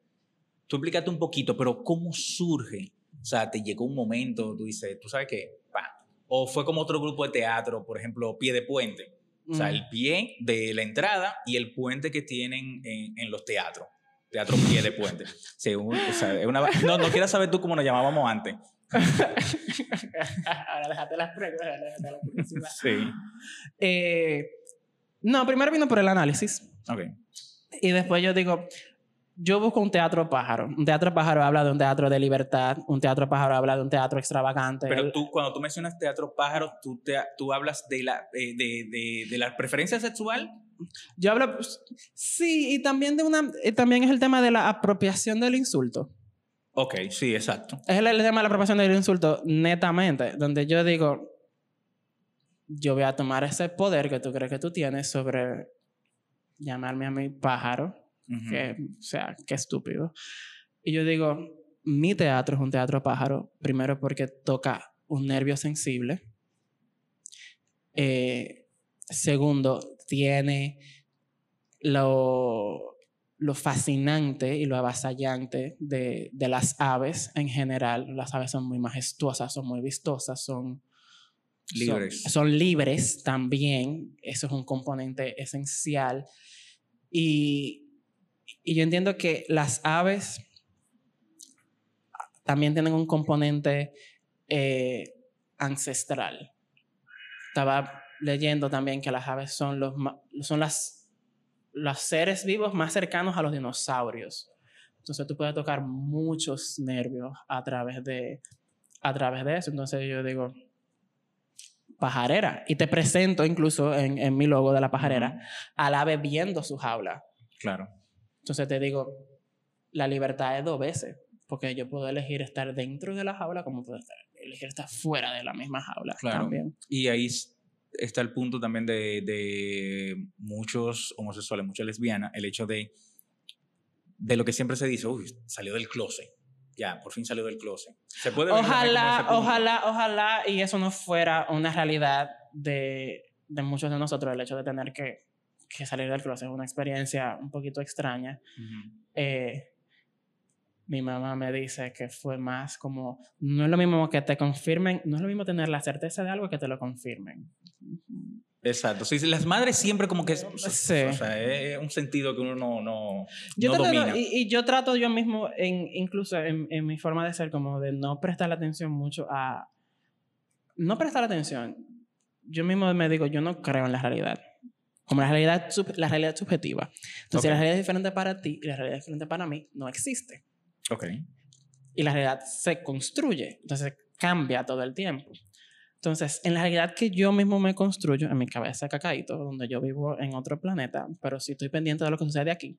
Speaker 1: Tú explícate un poquito, pero ¿cómo surge? O sea, te llegó un momento, tú dices, ¿tú sabes qué? Pa. O fue como otro grupo de teatro, por ejemplo, Pie de Puente. O sea,
Speaker 2: Mm.
Speaker 1: el pie de la entrada y el puente que tienen en, en los teatros. Teatro Pie de Puente. Un- o sea, una no, no quieras saber tú cómo nos llamábamos antes.
Speaker 2: Ahora déjate las preguntas, déjate la curiosidad.
Speaker 1: Sí.
Speaker 2: Eh, no, primero vino por el análisis.
Speaker 1: Ok.
Speaker 2: Y después yo digo, yo busco un teatro pájaro. Un teatro pájaro habla de un teatro de libertad, un teatro pájaro habla de un teatro extravagante.
Speaker 1: Pero tú, cuando tú mencionas teatro pájaro, tú, te, tú hablas de la, eh, de, de, de la preferencia sexual.
Speaker 2: Yo hablo, pues, sí, y también de una, y también es el tema de la apropiación del insulto.
Speaker 1: Ok, sí, exacto.
Speaker 2: Es el, el tema de la apropiación del insulto, netamente, donde yo digo, yo voy a tomar ese poder que tú crees que tú tienes sobre llamarme a mi pájaro,
Speaker 1: Ujú.
Speaker 2: que, o sea, qué estúpido. Y yo digo, mi teatro es un teatro pájaro, primero porque toca un nervio sensible. Eh, segundo, tiene lo, lo fascinante y lo avasallante de, de las aves en general. Las aves son muy majestuosas, son muy vistosas, son
Speaker 1: Libres.
Speaker 2: Son, son libres también. Eso es un componente esencial. Y, y yo entiendo que las aves también tienen un componente eh, ancestral. Estaba leyendo también que las aves son los, son las, los seres vivos más cercanos a los dinosaurios. Entonces tú puedes tocar muchos nervios a través de, a través de eso. Entonces yo digo, pajarera. Y te presento incluso en, en mi logo de la pajarera al ave viendo su jaula.
Speaker 1: Claro.
Speaker 2: Entonces te digo, la libertad es dos veces, porque yo puedo elegir estar dentro de la jaula como puedo estar, elegir estar fuera de la misma jaula
Speaker 1: Claro.
Speaker 2: también.
Speaker 1: Y ahí está el punto también de, de muchos homosexuales, muchas lesbianas, el hecho de, de lo que siempre se dice, uy, salió del closet. Ya, por fin salió del closet. Se puede
Speaker 2: Ojalá, ojalá, ojalá, y eso no fuera una realidad de, de muchos de nosotros, el hecho de tener que, que salir del closet es una experiencia un poquito extraña.
Speaker 1: Ujú.
Speaker 2: eh, mi mamá me dice que fue más como, no es lo mismo que te confirmen, no es lo mismo tener la certeza de algo que te lo confirmen.
Speaker 1: Exacto. Sí, las madres siempre como que...
Speaker 2: Sí.
Speaker 1: O sea, es un sentido que uno no, no,
Speaker 2: Yo
Speaker 1: no
Speaker 2: trato
Speaker 1: domina.
Speaker 2: y, y yo trato yo mismo, en, incluso en, en mi forma de ser, como de no prestar atención mucho a... No prestar atención. Yo mismo me digo, yo no creo en la realidad. Como la realidad, sub- la realidad subjetiva. Entonces, si
Speaker 1: Ok.
Speaker 2: la realidad es diferente para ti y la realidad es diferente para mí, no existe.
Speaker 1: Ok.
Speaker 2: y la realidad se construye, entonces cambia todo el tiempo. Entonces, en la realidad que yo mismo me construyo, en mi cabeza cacaíto, donde yo vivo en otro planeta, pero si estoy pendiente de lo que sucede aquí,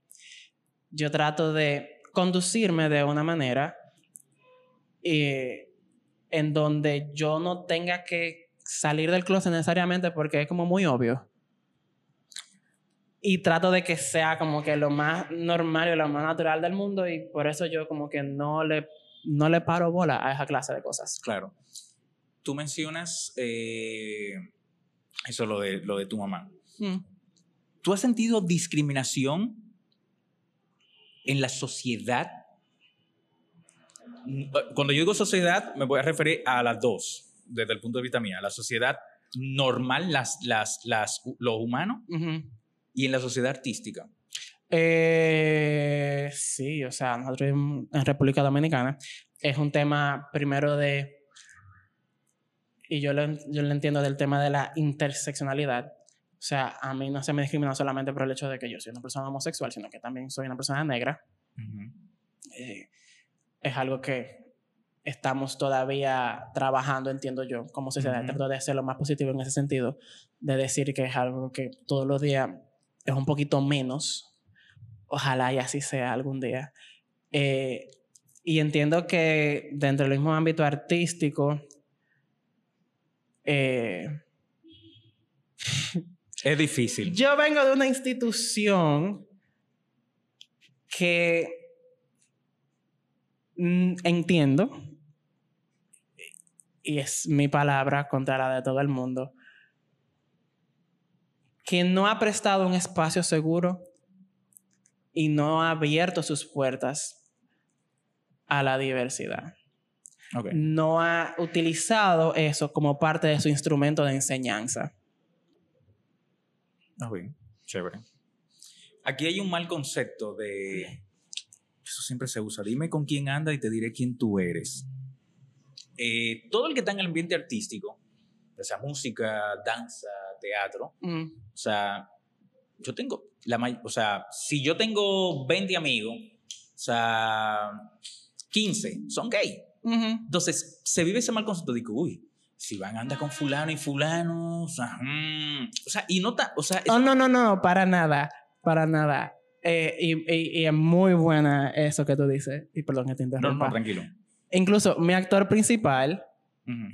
Speaker 2: yo trato de conducirme de una manera eh, en donde yo no tenga que salir del closet necesariamente porque es como muy obvio. Y trato de que sea como que lo más normal y lo más natural del mundo y por eso yo como que no le, no le paro bola a esa clase de cosas.
Speaker 1: Claro. Tú mencionas eh, eso, lo de, lo de tu mamá.
Speaker 2: Mm.
Speaker 1: ¿Tú has sentido discriminación en la sociedad? Mm, Cuando yo digo sociedad, me voy a referir a las dos, desde el punto de vista mía. La sociedad normal, las, las, las, los humanos,
Speaker 2: Ujú.
Speaker 1: y en la sociedad artística.
Speaker 2: Eh, sí, o sea, nosotros en República Dominicana es un tema primero de, y yo lo, yo lo entiendo del tema de la interseccionalidad. O sea, a mí no se me discrimina solamente por el hecho de que yo soy una persona homosexual, sino que también soy una persona negra. Eh, es algo que estamos todavía trabajando, entiendo yo, como sociedad.
Speaker 1: Ujú.
Speaker 2: Trato de ser lo más positivo en ese sentido, de decir que es algo que todos los días es un poquito menos. Ojalá y así sea algún día. Eh, y entiendo que dentro del mismo ámbito artístico, eh,
Speaker 1: Es difícil.
Speaker 2: yo vengo de una institución que mm, entiendo, y es mi palabra contra la de todo el mundo, que no ha prestado un espacio seguro y no ha abierto sus puertas a la diversidad. No ha utilizado eso como parte de su instrumento de enseñanza.
Speaker 1: Ok, chévere. Aquí hay un mal concepto de... Eso siempre se usa. Dime con quién anda y te diré quién tú eres. Eh, todo el que está en el ambiente artístico, ya sea música, danza, teatro,
Speaker 2: Mm,
Speaker 1: o sea, yo tengo, la o sea, si yo tengo 20 amigos o sea, 15 son gay. Entonces, se vive ese mal concepto que, uy, si van a andar con fulano y fulano, o sea, mm, o sea y nota, o sea...
Speaker 2: Oh, no, no, no, para nada, para nada. Eh, y, y, es muy buena eso que tú dices. Y perdón que te interrumpa.
Speaker 1: No, no, tranquilo.
Speaker 2: Incluso mi actor principal,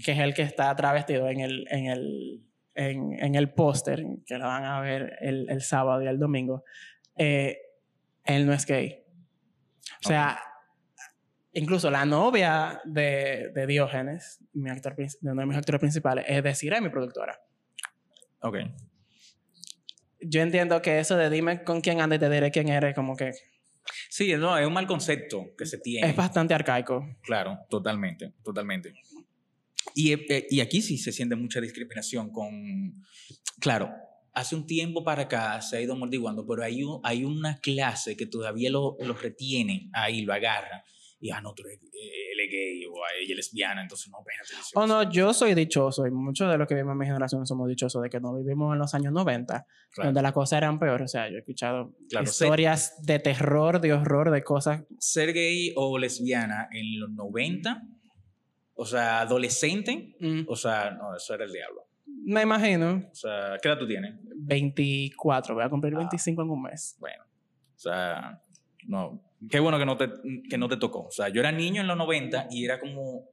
Speaker 2: que es el que está travestido en el, en el, en, en el póster, que lo van a ver el, el sábado y el domingo, eh, él no es gay. O sea, incluso la novia de, de Diógenes, mi actor, de uno de mis actores principales, es decir, es mi productora.
Speaker 1: Ok.
Speaker 2: Yo entiendo que eso de dime con quién anda y te diré quién eres, como que...
Speaker 1: Sí, no, es un mal concepto que se tiene.
Speaker 2: Es bastante arcaico.
Speaker 1: Claro, totalmente, totalmente. Y, eh, y aquí sí se siente mucha discriminación con... Claro, hace un tiempo para acá se ha ido amortiguando, pero hay, hay una clase que todavía lo, lo retiene ahí, lo agarra. Y, ah, no, tú eres, eh, él es gay o ella es lesbiana, entonces no, espérate.
Speaker 2: Oh, no, yo soy dichoso y muchos de los que vivimos en mi generación somos dichosos de que no vivimos en los años 90, donde las cosas eran peores. O sea, yo he escuchado historias de terror, de horror, de cosas.
Speaker 1: Ser gay o lesbiana en los 90, o sea, adolescente, mm. o sea, no, eso era el diablo.
Speaker 2: Me imagino.
Speaker 1: O sea, ¿qué edad tú tienes?
Speaker 2: 24, voy a cumplir 25 ah. en un mes.
Speaker 1: Bueno, o sea, no, qué bueno que no, te, que no te tocó. O sea, yo era niño en los 90 y era como,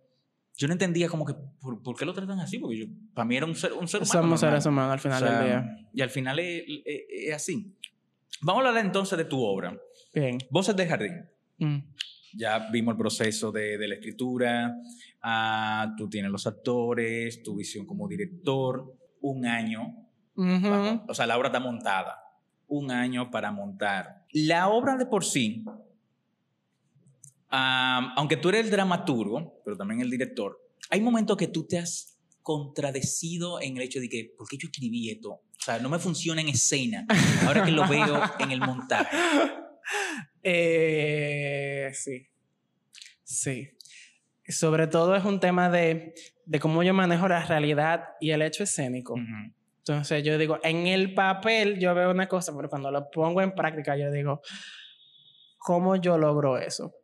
Speaker 1: yo no entendía como que, ¿por, qué lo tratan así? Porque yo, para mí era un ser, un ser humano.
Speaker 2: Somos seres humanos al final del día.
Speaker 1: Y al final es, es, así. Vamos a hablar entonces de tu obra.
Speaker 2: Bien.
Speaker 1: Voces de Jardín. Mm. Ya vimos el proceso de, de la escritura, ah, tú tienes los actores, tu visión como director, un año. o sea, la obra está montada. Un año para montar. La obra de por sí, aunque tú eres el dramaturgo, pero también el director, hay momentos que tú te has contradecido en el hecho de que, ¿por qué yo escribí esto? O sea, no me funciona en escena, ahora que lo veo en el montaje. *laughs*
Speaker 2: Eh, sí. Sí. Sobre todo es un tema de, de, cómo yo manejo la realidad y el hecho escénico. Entonces yo digo, en el papel yo veo una cosa, pero cuando lo pongo en práctica yo digo, ¿cómo yo logro eso?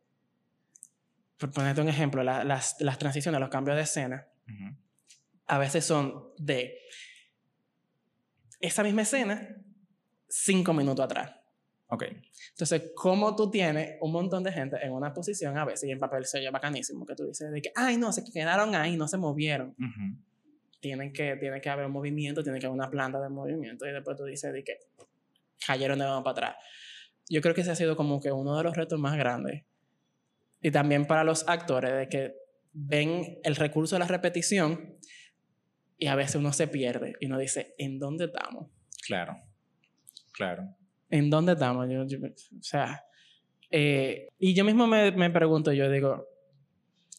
Speaker 2: Por ponerte un ejemplo, las, las transiciones, los cambios de escena, a veces son de esa misma escena cinco minutos atrás.
Speaker 1: Ok.
Speaker 2: Entonces, como tú tienes un montón de gente en una posición a veces y en papel se oye bacanísimo, que tú dices de que, ay, no, se quedaron ahí, no se movieron. tienen, que, tiene que haber un movimiento, tiene que haber una planta de movimiento y después tú dices de que cayeron de nuevo para atrás. Yo creo que ese ha sido como que uno de los retos más grandes. Y también para los actores, de que ven el recurso de la repetición y a veces uno se pierde y uno dice, ¿en dónde estamos?
Speaker 1: Claro, claro.
Speaker 2: ¿en dónde estamos? Yo, o sea, eh, y yo mismo me, me, pregunto, yo digo,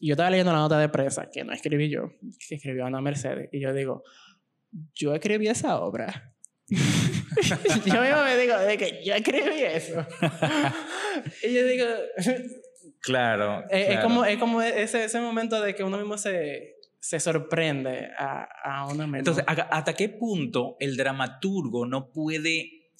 Speaker 2: yo estaba leyendo la nota de prensa, que no escribí yo, que escribió Ana Mercedes, y yo digo, yo escribí esa obra. *laughs* yo mismo me digo, de que yo escribí eso. *laughs* y yo digo...
Speaker 1: Claro,
Speaker 2: Es, como, es como ese, ese momento de que uno mismo se, se sorprende a, a uno mismo.
Speaker 1: Entonces, ¿hasta qué punto el dramaturgo no puede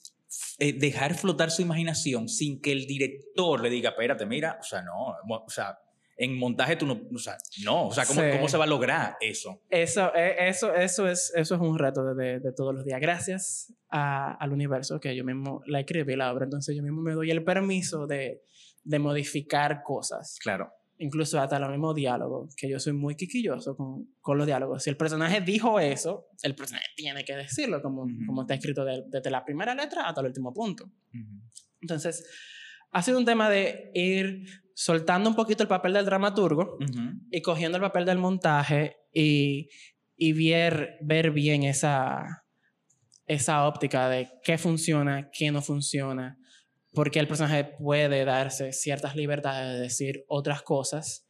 Speaker 1: eh, dejar flotar su imaginación sin que el director le diga, espérate, mira, o sea, no, o sea, en montaje tú no, o sea, no, o sea, ¿cómo, ¿cómo se va a lograr eso?
Speaker 2: Eso, eh, eso, eso, es, eso es un reto de, de, todos los días. Gracias a, al universo que yo mismo la escribí la obra, entonces yo mismo me doy el permiso de, de modificar cosas.
Speaker 1: Claro
Speaker 2: incluso hasta lo mismo diálogo, que yo soy muy quisquilloso con, con, los diálogos. Si el personaje dijo eso, el personaje tiene que decirlo, como, como está escrito desde la primera letra hasta el último punto. Entonces, ha sido un tema de ir soltando un poquito el papel del dramaturgo y cogiendo el papel del montaje y, y ver, ver bien esa, esa óptica de qué funciona, qué no funciona porque el personaje puede darse ciertas libertades de decir otras cosas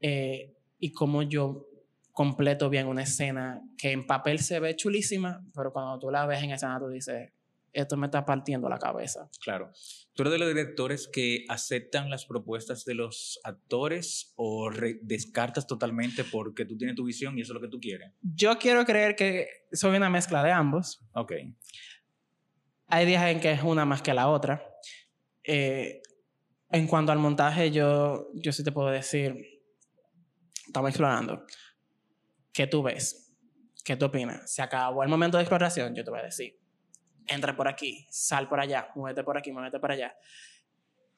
Speaker 2: eh, y como yo completo bien una escena que en papel se ve chulísima, pero cuando tú la ves en escena tú dices, esto me está partiendo la cabeza.
Speaker 1: Claro. ¿Tú eres de los directores que aceptan las propuestas de los actores o descartas totalmente porque tú tienes tu visión y eso es lo que tú quieres?
Speaker 2: Yo quiero creer que soy una mezcla de ambos.
Speaker 1: Ok.
Speaker 2: Hay días en que es una más que la otra. Eh, En cuanto al montaje, yo, yo sí te puedo decir, estamos explorando. ¿Qué tú ves? ¿Qué tú opinas? Se acabó el momento de exploración, yo te voy a decir, entra por aquí, sal por allá, muévete por aquí, muévete por allá.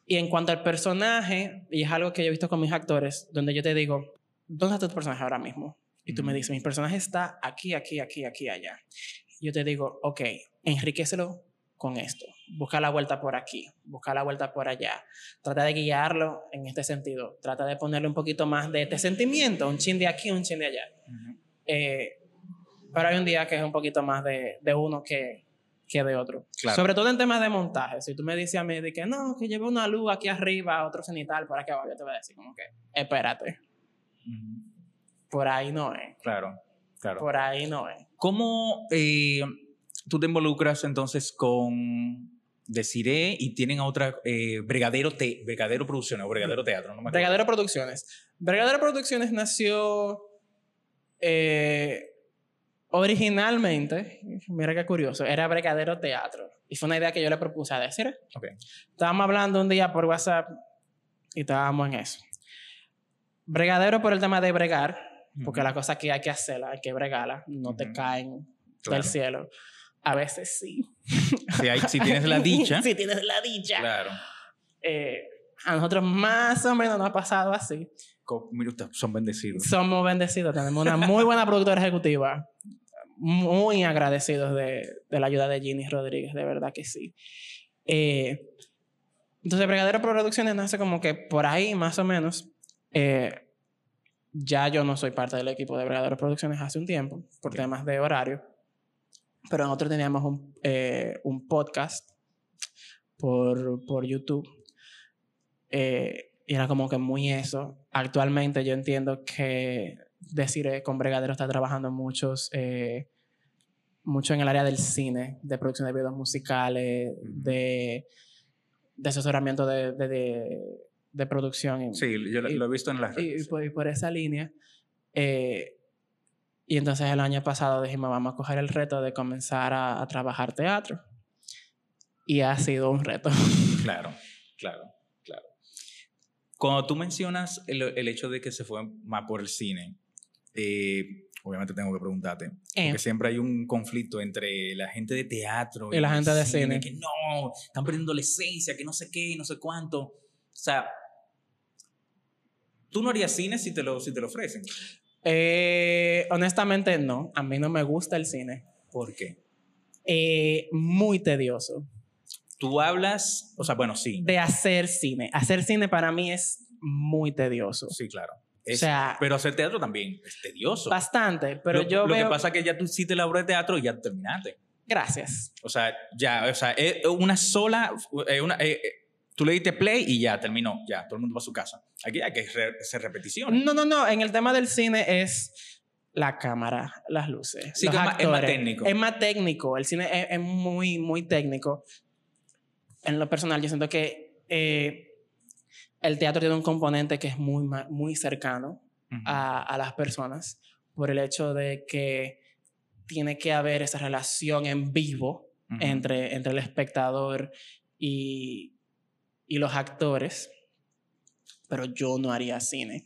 Speaker 2: Y en cuanto al personaje, y es algo que yo he visto con mis actores, donde yo te digo, ¿dónde está tu personaje ahora mismo? Y tú me
Speaker 1: Ujú.
Speaker 2: dices, mi personaje está aquí, aquí, aquí, aquí, allá. Yo te digo, ok, enriquecelo con esto. Busca la vuelta por aquí, busca la vuelta por allá. Trata de guiarlo en este sentido. Trata de ponerle un poquito más de este sentimiento, un chin de aquí, un chin de allá. Eh, pero hay un día que es un poquito más de, de uno que, que de otro.
Speaker 1: Claro.
Speaker 2: Sobre todo en temas de montaje. Si tú me dices a mí de que no, que lleve una luz aquí arriba, otro cenital por aquí abajo, yo te voy a decir como que, espérate,
Speaker 1: Ujú.
Speaker 2: por ahí no es.
Speaker 1: Claro, claro.
Speaker 2: Por ahí no es.
Speaker 1: ¿Cómo eh, tú te involucras entonces con Desiree y tienen a otra eh, Bregadero, te, Bregadero Producciones o Bregadero Teatro? No me acuerdo.
Speaker 2: Bregadero Producciones. Bregadero Producciones nació eh, originalmente, mira qué curioso, era Bregadero Teatro. Y fue una idea que yo le propuse a decir.
Speaker 1: Ok.
Speaker 2: Estábamos hablando un día por WhatsApp y estábamos en eso. Bregadero por el tema de bregar, porque la cosa que hay que hacerla, hay que bregarla, no te caen
Speaker 1: Claro.
Speaker 2: del cielo. A veces sí.
Speaker 1: Si, hay- si tienes la *laughs* dicha.
Speaker 2: si tienes la dicha.
Speaker 1: Claro.
Speaker 2: Eh, a nosotros más o menos nos ha pasado así.
Speaker 1: Mira, son bendecidos.
Speaker 2: Somos bendecidos, tenemos una muy buena productora ejecutiva. Muy agradecidos de, de la ayuda de Ginny Rodríguez, de verdad que sí. Eh, entonces, Bregadero Producciones nace como que por ahí, más o menos. Eh, ya yo no soy parte del equipo de Bregadero Producciones hace un tiempo, por temas de horario. Pero nosotros teníamos un, eh, un podcast por, por YouTube. Eh, y era como que muy eso. Actualmente yo entiendo que decir con Bregadero está trabajando muchos, eh, mucho en el área del cine, de producción de videos musicales, de, de asesoramiento de, de, de, de producción. y-
Speaker 1: Sí, yo lo,
Speaker 2: y-
Speaker 1: lo he visto en las
Speaker 2: y, y
Speaker 1: redes.
Speaker 2: por, y por esa línea. eh, y entonces el año pasado dijimos, vamos a coger el reto de comenzar a, a trabajar teatro. Y ha sido un reto. *laughs*
Speaker 1: Claro, claro, claro. Cuando tú mencionas el, el hecho de que se fue más por el cine, eh, obviamente tengo que preguntarte,
Speaker 2: Eh.
Speaker 1: porque siempre hay un conflicto entre la gente de teatro
Speaker 2: Y la gente de cine.
Speaker 1: Que no, están perdiendo la esencia, que no sé qué, no sé cuánto. O sea, tú no harías cine si te lo, si te lo ofrecen.
Speaker 2: Eh, honestamente, no. A mí no me gusta el cine.
Speaker 1: ¿Por qué?
Speaker 2: Eh, muy tedioso.
Speaker 1: Tú hablas, o sea, bueno, sí,
Speaker 2: De hacer cine. Hacer cine para mí es muy tedioso.
Speaker 1: sí, claro.
Speaker 2: o sea,
Speaker 1: pero hacer teatro también es tedioso.
Speaker 2: bastante. Pero
Speaker 1: lo,
Speaker 2: yo
Speaker 1: lo
Speaker 2: veo...
Speaker 1: que pasa es que ya tú hiciste la obra de teatro y ya terminaste.
Speaker 2: Gracias.
Speaker 1: O sea, ya, o sea, es una sola, eh, una, eh, eh, tú le diste play y ya terminó, ya, todo el mundo va a su casa. Aquí hay que hacer repeticiones.
Speaker 2: No, no, no. En el tema del cine es la cámara, las luces.
Speaker 1: Sí,
Speaker 2: los
Speaker 1: que es más- es más
Speaker 2: actores.
Speaker 1: técnico.
Speaker 2: Es más técnico. El cine es, es muy, muy técnico. En lo personal, yo siento que eh, el teatro tiene un componente que es muy, muy cercano
Speaker 1: Ujú.
Speaker 2: a, a las personas por el hecho de que tiene que haber esa relación en vivo
Speaker 1: Ujú.
Speaker 2: entre, entre el espectador y, y los actores, pero yo no haría cine.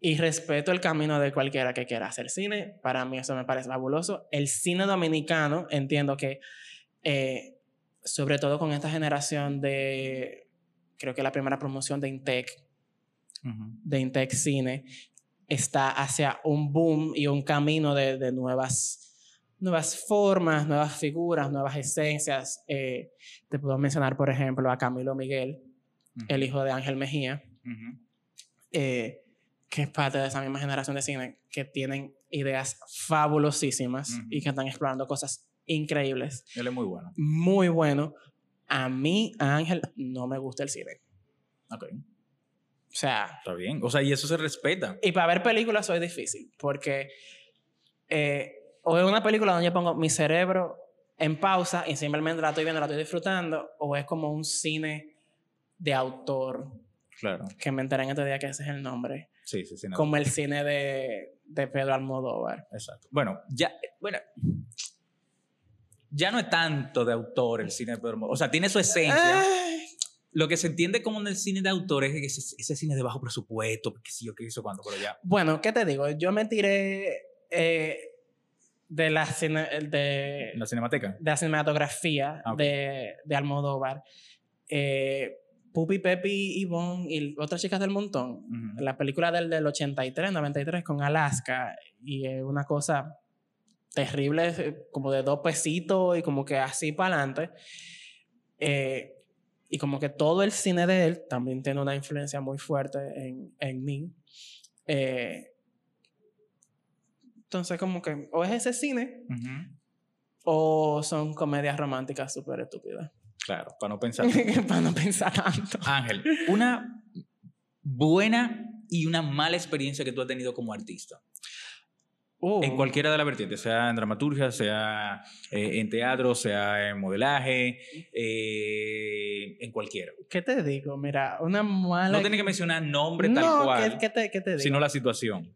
Speaker 2: Y respeto el camino de cualquiera que quiera hacer cine, para mí eso me parece fabuloso. El cine dominicano, entiendo que, eh, sobre todo con esta generación de, creo que la primera promoción de Intec,
Speaker 1: Ujú.
Speaker 2: de Intec Cine está hacia un boom y un camino de, de nuevas, nuevas formas, nuevas figuras, nuevas esencias. Eh, te puedo mencionar, por ejemplo, a Camilo Miguel, El hijo de Ángel Mejía, eh, que es parte de esa misma generación de cine, que tienen ideas fabulosísimas y que están explorando cosas increíbles.
Speaker 1: Él es muy bueno.
Speaker 2: Muy bueno. A mí, a Ángel, no me gusta el cine.
Speaker 1: Ok,
Speaker 2: O sea,
Speaker 1: está bien. O sea, y eso se respeta.
Speaker 2: Y para ver películas soy difícil, porque eh, o es una película donde yo pongo mi cerebro en pausa y simplemente la estoy viendo, la estoy disfrutando, o es como un cine de autor,
Speaker 1: Claro.
Speaker 2: que me enteré en este día que ese es el nombre,
Speaker 1: Sí, sí, sí. no.
Speaker 2: como el cine de, de Pedro Almodóvar.
Speaker 1: Exacto. Bueno, ya, bueno, ya no es tanto de autor el cine de Pedro Almodóvar. O sea, tiene su esencia.
Speaker 2: Ay,
Speaker 1: Lo que se entiende como en el cine de autor es ese, ese cine de bajo presupuesto, que sí, yo qué hizo cuando, pero ya.
Speaker 2: Bueno, ¿qué te digo? Yo me tiré eh, de, la cine- de,
Speaker 1: la cinemateca.
Speaker 2: de la cinematografía
Speaker 1: Ah,
Speaker 2: de, de Almodóvar. Eh, Pupi, Pepi y Bon y otras chicas del montón.
Speaker 1: Ujú.
Speaker 2: La película del, del 83, 93 con Alaska. Y es una cosa terrible, eh, como de dos pesitos y como que así para adelante. Eh, y como que todo el cine de él también tiene una influencia muy fuerte en, en mí. Eh, entonces, como que o es ese cine
Speaker 1: Ujú.
Speaker 2: o son comedias románticas súper estúpidas.
Speaker 1: Claro, para no pensar. *laughs*
Speaker 2: para no pensar tanto.
Speaker 1: Ángel, una buena y una mala experiencia que tú has tenido como artista.
Speaker 2: Uh,
Speaker 1: En cualquiera de las vertientes, sea en dramaturgia, sea eh, en teatro, sea en modelaje, eh, en cualquiera.
Speaker 2: ¿Qué te digo? Mira, una mala...
Speaker 1: No tiene que mencionar nombre tal
Speaker 2: No,
Speaker 1: cual,
Speaker 2: ¿qué, qué te, qué te digo?
Speaker 1: sino la situación.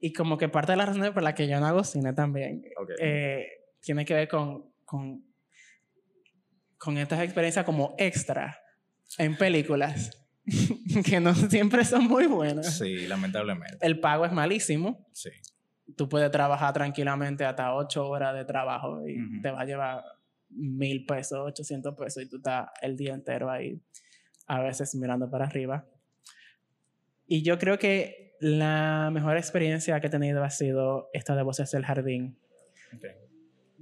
Speaker 2: Y como que parte de las razones por las que yo no hago cine también
Speaker 1: Ok.
Speaker 2: eh, tiene que ver con, con, con estas experiencias como extra en películas *laughs* que no siempre son muy buenas.
Speaker 1: Sí, lamentablemente.
Speaker 2: El pago es malísimo.
Speaker 1: Sí.
Speaker 2: Tú puedes trabajar tranquilamente hasta ocho horas de trabajo y
Speaker 1: Ujú.
Speaker 2: te va a llevar mil pesos, 800 pesos y tú estás el día entero ahí, a veces mirando para arriba. Y yo creo que la mejor experiencia que he tenido ha sido esta de Voces del Jardín,
Speaker 1: Ok.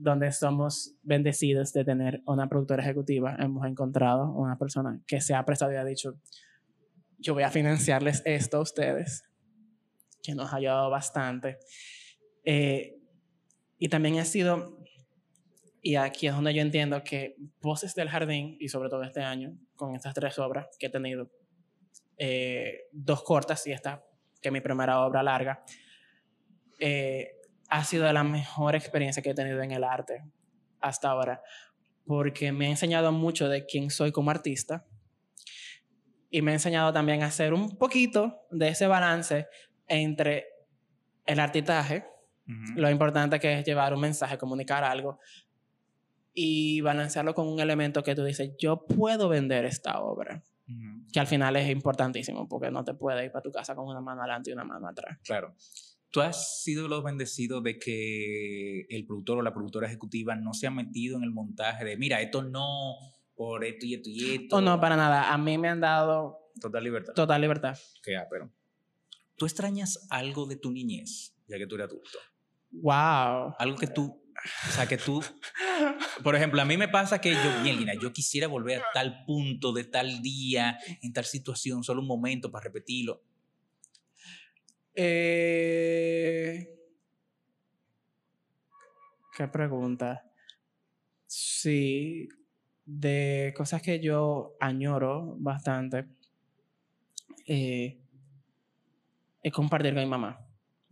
Speaker 2: Donde somos bendecidos de tener una productora ejecutiva. Hemos encontrado una persona que se ha prestado y ha dicho, yo voy a financiarles esto a ustedes, que nos ha ayudado bastante. Eh, y también ha sido, y aquí es donde yo entiendo que Voces del Jardín, y sobre todo este año, con estas tres obras que he tenido, eh, dos cortas y esta, que es mi primera obra larga, eh, ha sido la mejor experiencia que he tenido en el arte hasta ahora, porque me ha enseñado mucho de quién soy como artista y me ha enseñado también a hacer un poquito de ese balance entre el artitaje, lo importante que es llevar un mensaje, comunicar algo, y balancearlo con un elemento que tú dices, yo puedo vender esta obra, que al final es importantísimo, porque no te puedes ir para tu casa con una mano adelante y una mano atrás.
Speaker 1: Claro. ¿Tú has sido los bendecidos de que el productor o la productora ejecutiva no se ha metido en el montaje de, mira, esto no, por esto y esto y esto?
Speaker 2: O no, para nada, a mí me han dado
Speaker 1: Total libertad.
Speaker 2: total libertad.
Speaker 1: Que, ah, pero. ¿Tú extrañas algo de tu niñez, ya que tú eres adulto?
Speaker 2: Wow.
Speaker 1: Algo que tú, o sea, que tú, por ejemplo, a mí me pasa que yo, Mielina, yo quisiera volver a tal punto de tal día, en tal situación, solo un momento para repetirlo.
Speaker 2: Eh, ¿Qué pregunta? Sí, de cosas que yo añoro bastante, eh, es compartir con mi mamá.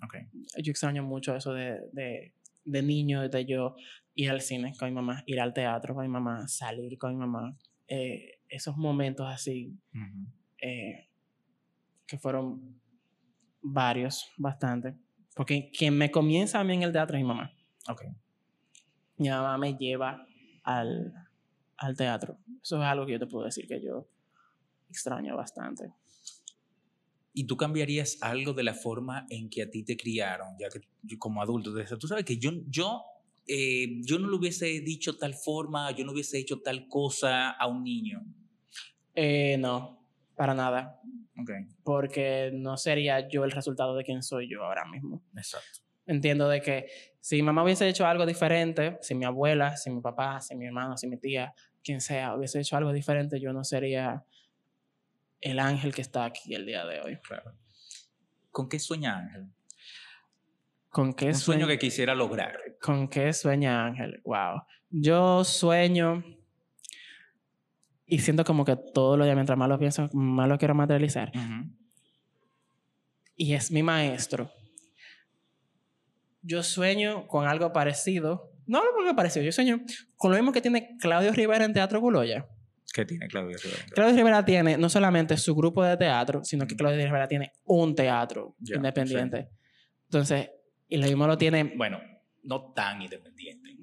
Speaker 1: Ok.
Speaker 2: Yo extraño mucho eso de, de, de niño, de yo ir al cine con mi mamá, ir al teatro con mi mamá, salir con mi mamá. eh, esos momentos así
Speaker 1: Ujú.
Speaker 2: eh, que fueron varios, bastante. Porque quien me comienza a mí en el teatro es mi mamá.
Speaker 1: Ok.
Speaker 2: Mi mamá me lleva al, al teatro. Eso es algo que yo te puedo decir que yo extraño bastante.
Speaker 1: ¿Y tú cambiarías algo de la forma en que a ti te criaron, ya que como adulto? Tú sabes que yo, yo, eh, yo no le hubiese dicho tal forma, yo no hubiese hecho tal cosa a un niño.
Speaker 2: Eh, no, para nada. Porque no sería yo el resultado de quién soy yo ahora mismo.
Speaker 1: exacto.
Speaker 2: Entiendo de que si mi mamá hubiese hecho algo diferente, si mi abuela, si mi papá, si mi hermano, si mi tía, quien sea, hubiese hecho algo diferente, yo no sería el ángel que está aquí el día de hoy.
Speaker 1: Claro. ¿Con qué sueña Ángel?
Speaker 2: ¿Con qué
Speaker 1: Un sueño
Speaker 2: sueño?
Speaker 1: que quisiera lograr.
Speaker 2: ¿Con qué sueña Ángel? Wow. Yo sueño y siento como que todos los días, mientras más lo pienso, más lo quiero materializar.
Speaker 1: Ujú.
Speaker 2: Y es mi maestro. Yo sueño con algo parecido. No lo porque parecido, yo sueño con lo mismo que tiene Claudio Rivera en Teatro Guloya.
Speaker 1: ¿Qué tiene Claudio Rivera?
Speaker 2: Claudio Rivera tiene no solamente su grupo de teatro, sino que Claudio Rivera tiene un teatro
Speaker 1: Ya,
Speaker 2: independiente. Entonces, y lo mismo lo tiene
Speaker 1: Bueno, no tan independiente.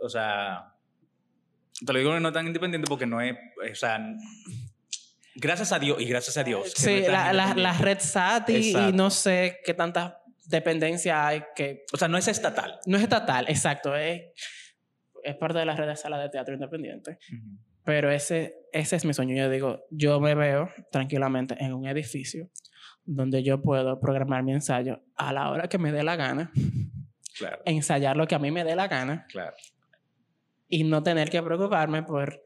Speaker 1: O sea, Te lo digo no tan independiente porque no es, o sea, gracias a Dios y gracias a Dios. no
Speaker 2: Sí,
Speaker 1: tan
Speaker 2: la, la, la red SAT y, y no sé qué tanta dependencia hay que
Speaker 1: O sea, no es estatal.
Speaker 2: no es estatal, exacto, es, es parte de la red de sala de teatro independiente. Pero ese, ese es mi sueño. Yo digo, yo me veo tranquilamente en un edificio donde yo puedo programar mi ensayo a la hora que me dé la gana,
Speaker 1: Claro,
Speaker 2: ensayar lo que a mí me dé la gana
Speaker 1: claro.
Speaker 2: Y no tener que preocuparme por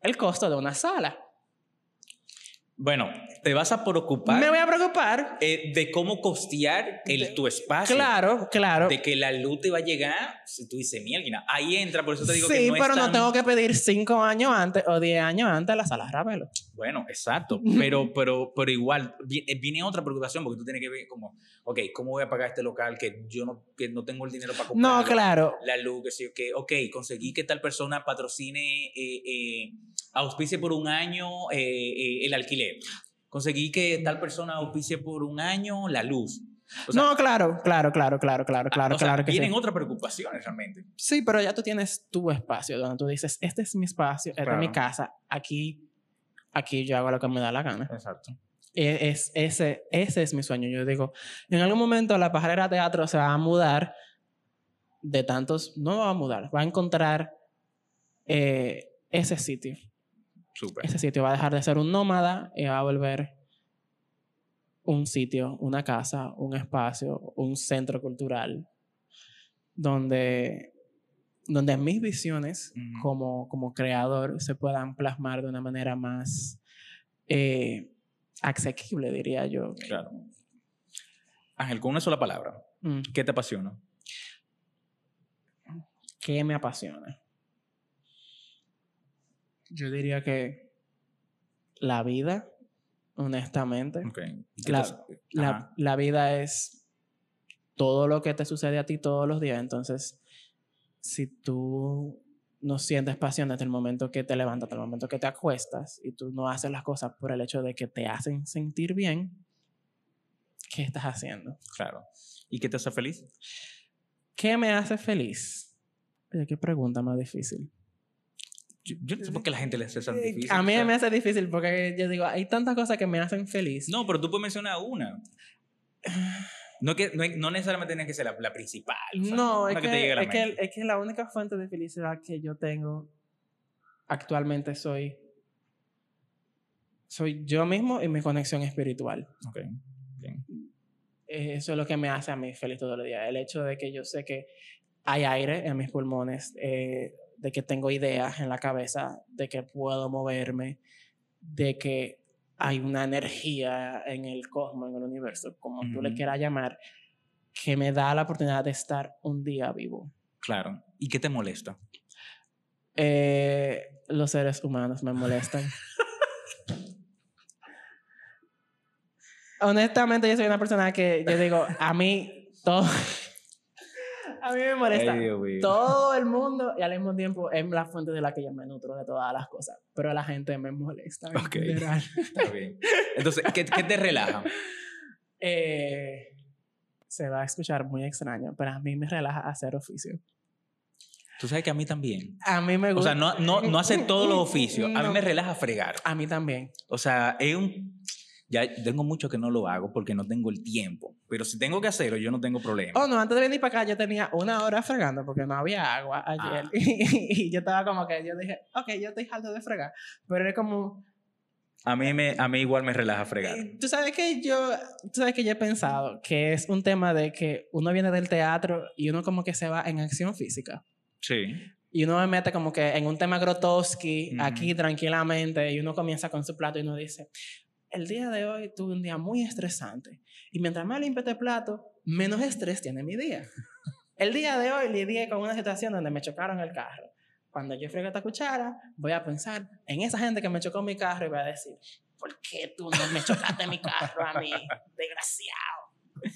Speaker 2: el costo de una sala.
Speaker 1: Bueno, te vas a preocupar
Speaker 2: Me voy a preocupar.
Speaker 1: eh, de cómo costear el,
Speaker 2: De-
Speaker 1: tu espacio.
Speaker 2: Claro, claro.
Speaker 1: De que la luz te va a llegar, si tú dices, mierda, ahí entra, por eso te digo
Speaker 2: sí,
Speaker 1: que no
Speaker 2: pero
Speaker 1: es
Speaker 2: no tengo que pedir cinco años antes o diez años antes la sala Ravelo.
Speaker 1: Bueno, exacto, *laughs* pero, pero, pero igual eh, viene otra preocupación porque tú tienes que ver como, ok, ¿cómo voy a pagar este local que yo no, que no tengo el dinero para comprar?
Speaker 2: No, claro.
Speaker 1: La luz, que sí, que, ok, conseguí que tal persona patrocine, eh, eh, auspicie por un año eh, eh, el alquiler. Conseguí que tal persona auspicie por un año la luz. O sea,
Speaker 2: no, claro, claro, claro, claro, claro, claro,
Speaker 1: o sea,
Speaker 2: claro que sí.
Speaker 1: vienen otras preocupaciones realmente.
Speaker 2: Sí, pero ya tú tienes tu espacio donde tú dices, este es mi espacio, esta es mi
Speaker 1: Claro.
Speaker 2: casa, aquí, aquí yo hago lo que me da la gana.
Speaker 1: Exacto.
Speaker 2: E- Es, ese, ese es mi sueño. Yo digo, en algún momento la pajarera teatro se va a mudar de tantos, no va a mudar, va a encontrar eh, ese sitio.
Speaker 1: Súper.
Speaker 2: Ese sitio va a dejar de ser un nómada y va a volver un sitio, una casa, un espacio, un centro cultural donde, donde mis visiones como, como creador se puedan plasmar de una manera más eh, asequible, diría yo.
Speaker 1: Claro. Ángel, con una sola palabra,
Speaker 2: Mm,
Speaker 1: ¿qué te apasiona?
Speaker 2: ¿Qué me apasiona? Yo diría que la vida, honestamente.
Speaker 1: Ok. ¿Y qué
Speaker 2: La- La, la vida es todo lo que te sucede a ti todos los días. Entonces, si tú no sientes pasión desde el momento que te levantas, hasta el momento que te acuestas, y tú no haces las cosas por el hecho de que te hacen sentir bien, ¿qué estás haciendo?
Speaker 1: Claro. ¿Y qué te hace feliz?
Speaker 2: ¿Qué me hace feliz? Oye, qué pregunta más difícil.
Speaker 1: Yo, yo no sé por qué la gente le hace tan difícil.
Speaker 2: A mí
Speaker 1: o sea,
Speaker 2: me hace difícil porque yo digo, hay tantas cosas que me hacen feliz.
Speaker 1: No, pero tú puedes mencionar una. *sighs* No, que, no, no necesariamente tiene que ser la, la principal. o sea,
Speaker 2: No, es que,
Speaker 1: la
Speaker 2: es, que, es que la única fuente de felicidad que yo tengo actualmente soy, soy yo mismo y mi conexión espiritual.
Speaker 1: Ok, bien.
Speaker 2: Eso es lo que me hace a mí feliz todos los días. El hecho de que yo sé que hay aire en mis pulmones, eh, de que tengo ideas en la cabeza, de que puedo moverme, de que hay una energía en el cosmos, en el universo, como tú le quieras llamar, que me da la oportunidad de estar un día vivo.
Speaker 1: Claro. ¿Y qué te molesta?
Speaker 2: Eh, los seres humanos me molestan. *laughs* Honestamente, yo soy una persona que yo digo, a mí todo. A mí me molesta
Speaker 1: Ay,
Speaker 2: todo el mundo y al mismo tiempo es la fuente de la que yo me nutro de todas las cosas. Pero la gente me molesta.
Speaker 1: Ok.
Speaker 2: general.
Speaker 1: Está bien. Entonces, ¿qué, qué te relaja? *laughs*
Speaker 2: Eh, se va a escuchar muy extraño, pero a mí me relaja hacer oficio.
Speaker 1: Tú sabes que a mí también.
Speaker 2: A mí me
Speaker 1: O
Speaker 2: gusta.
Speaker 1: sea, no, no, no hacer todos los *laughs* oficios. A mí me relaja fregar.
Speaker 2: A mí también.
Speaker 1: O sea, es un... Ya tengo mucho que no lo hago porque no tengo el tiempo. Pero si tengo que hacerlo, yo no tengo problema.
Speaker 2: Oh, no, antes de venir para acá yo tenía una hora fregando porque no había agua ayer.
Speaker 1: Ah. *laughs*
Speaker 2: Y, yo estaba como que, yo dije, ok, yo estoy harto de fregar. Pero era como,
Speaker 1: A mí, me, a mí igual me relaja fregar.
Speaker 2: eh, tú sabes que yo, tú sabes que yo he pensado que es un tema de que uno viene del teatro y uno como que se va en acción física.
Speaker 1: Sí.
Speaker 2: Y uno me mete como que en un tema Grotowski,
Speaker 1: Ujú.
Speaker 2: aquí tranquilamente, y uno comienza con su plato y uno dice, el día de hoy tuve un día muy estresante. Y mientras más limpio este plato, menos estrés tiene mi día. El día de hoy lidié con una situación donde me chocaron el carro. Cuando yo frego esta cuchara, voy a pensar en esa gente que me chocó mi carro y voy a decir, ¿por qué tú no me chocaste mi carro a mí? Desgraciado.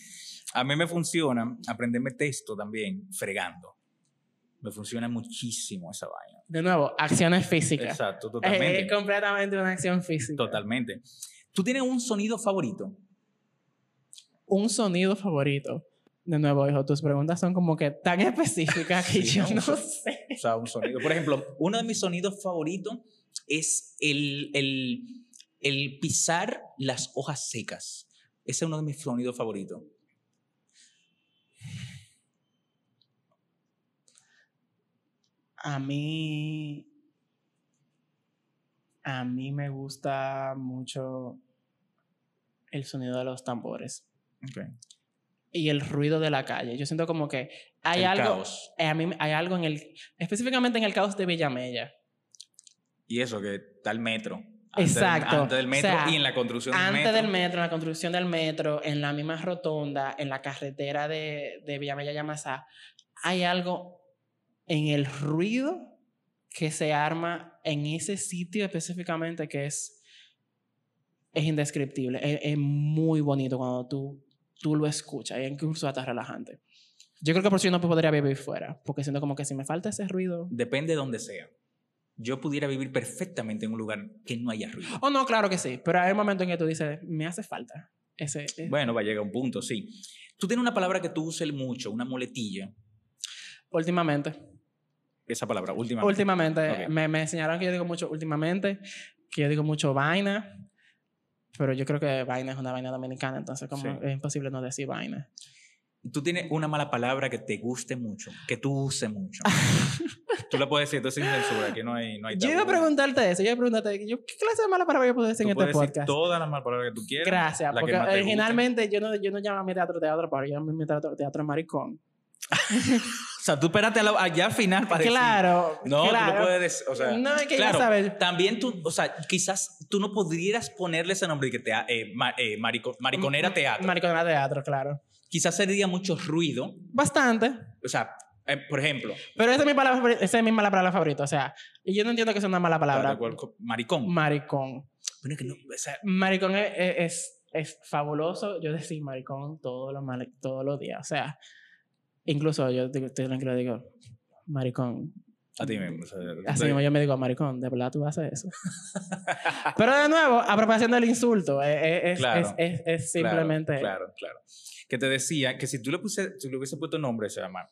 Speaker 1: A mí me funciona aprenderme texto también fregando. Me funciona muchísimo esa vaina.
Speaker 2: De nuevo, acciones físicas.
Speaker 1: Exacto,
Speaker 2: Es,
Speaker 1: totalmente.
Speaker 2: es completamente una acción física.
Speaker 1: Totalmente. ¿Tú tienes un sonido favorito?
Speaker 2: un sonido favorito. De nuevo, hijo, tus preguntas son como que tan *laughs* específicas que
Speaker 1: Sí,
Speaker 2: yo
Speaker 1: no,
Speaker 2: no sé.
Speaker 1: O sea, un sonido. Por ejemplo, uno de mis sonidos favoritos es el, el, el pisar las hojas secas. Ese es uno de mis sonidos favoritos.
Speaker 2: A mí. A mí me gusta mucho el sonido de los tambores
Speaker 1: Okay.
Speaker 2: y el ruido de la calle. Yo siento como que hay
Speaker 1: El
Speaker 2: algo.
Speaker 1: caos.
Speaker 2: eh, A mí hay algo en el. Específicamente en el caos de Villamella.
Speaker 1: Y eso, que está el metro. Antes del-
Speaker 2: Exacto.
Speaker 1: Antes del
Speaker 2: O
Speaker 1: metro
Speaker 2: sea,
Speaker 1: y en la construcción del
Speaker 2: Antes
Speaker 1: metro.
Speaker 2: del metro, en la construcción del metro, en la misma rotonda, en la carretera de, de Villamella Yamasá, hay algo en el ruido que se arma en ese sitio específicamente que es, es indescriptible. Es, es muy bonito cuando tú, tú lo escuchas y incluso hasta relajante. Yo creo que por eso yo no podría vivir fuera, porque siento como que si me falta ese ruido...
Speaker 1: Depende de donde sea. Yo pudiera vivir perfectamente en un lugar que no haya ruido.
Speaker 2: Oh, no, claro que sí, pero hay un momento en que tú dices, me hace falta ese... ese-
Speaker 1: Bueno, va a llegar un punto, sí. Tú tienes una palabra que tú uses mucho, una muletilla.
Speaker 2: Últimamente.
Speaker 1: Esa palabra, últimamente.
Speaker 2: Últimamente, me, me enseñaron que yo digo mucho últimamente, que yo digo mucho vaina, pero yo creo que vaina es una vaina dominicana, entonces como
Speaker 1: Sí.
Speaker 2: es imposible no decir vaina.
Speaker 1: Tú tienes una mala palabra que te guste mucho, que tú uses mucho. *laughs* tú la puedes decir, entonces sin censura, que no hay, no hay
Speaker 2: Yo iba a preguntarte eso, yo iba a preguntarte, yo, ¿qué clase de mala palabra yo puedo decir
Speaker 1: Tú
Speaker 2: en este
Speaker 1: puedes decir
Speaker 2: podcast?
Speaker 1: todas las malas palabras que tú quieras.
Speaker 2: Gracias, porque originalmente yo no, yo no llamo a mi teatro teatro, pero yo llamo a mi teatro teatro maricón. *laughs*
Speaker 1: O sea, tú espérate la- allá al final para decir.
Speaker 2: Claro,
Speaker 1: No, tú
Speaker 2: claro.
Speaker 1: no puedes decir, o sea,
Speaker 2: no, es que
Speaker 1: claro,
Speaker 2: ya sabes.
Speaker 1: también tú, o sea, quizás tú no podrías ponerle ese nombre que te eh, ma- eh, marico- mariconera teatro.
Speaker 2: Mariconera teatro, claro.
Speaker 1: quizás sería mucho ruido.
Speaker 2: Bastante.
Speaker 1: O sea, eh, por ejemplo,
Speaker 2: Pero esa es mi palabra esa es mi mala palabra favorita. O sea, y yo no entiendo que sea una mala palabra.
Speaker 1: cual, maricón.
Speaker 2: Maricón.
Speaker 1: Pero es que no, o sea,
Speaker 2: Maricón es, es, es fabuloso. Yo decir maricón todos los, todos los días. O sea, incluso yo digo- estoy tranquilo, digo, maricón.
Speaker 1: a ti mismo. o sea,
Speaker 2: Así mismo yo me digo, maricón, ¿de verdad tú haces eso? *laughs* Pero de nuevo, apropiación del insulto. Es, es- es-
Speaker 1: Claro.
Speaker 2: es, es- simplemente...
Speaker 1: Claro, claro. Que te decía que si tú le, puse, si le hubiese puesto nombre, se llama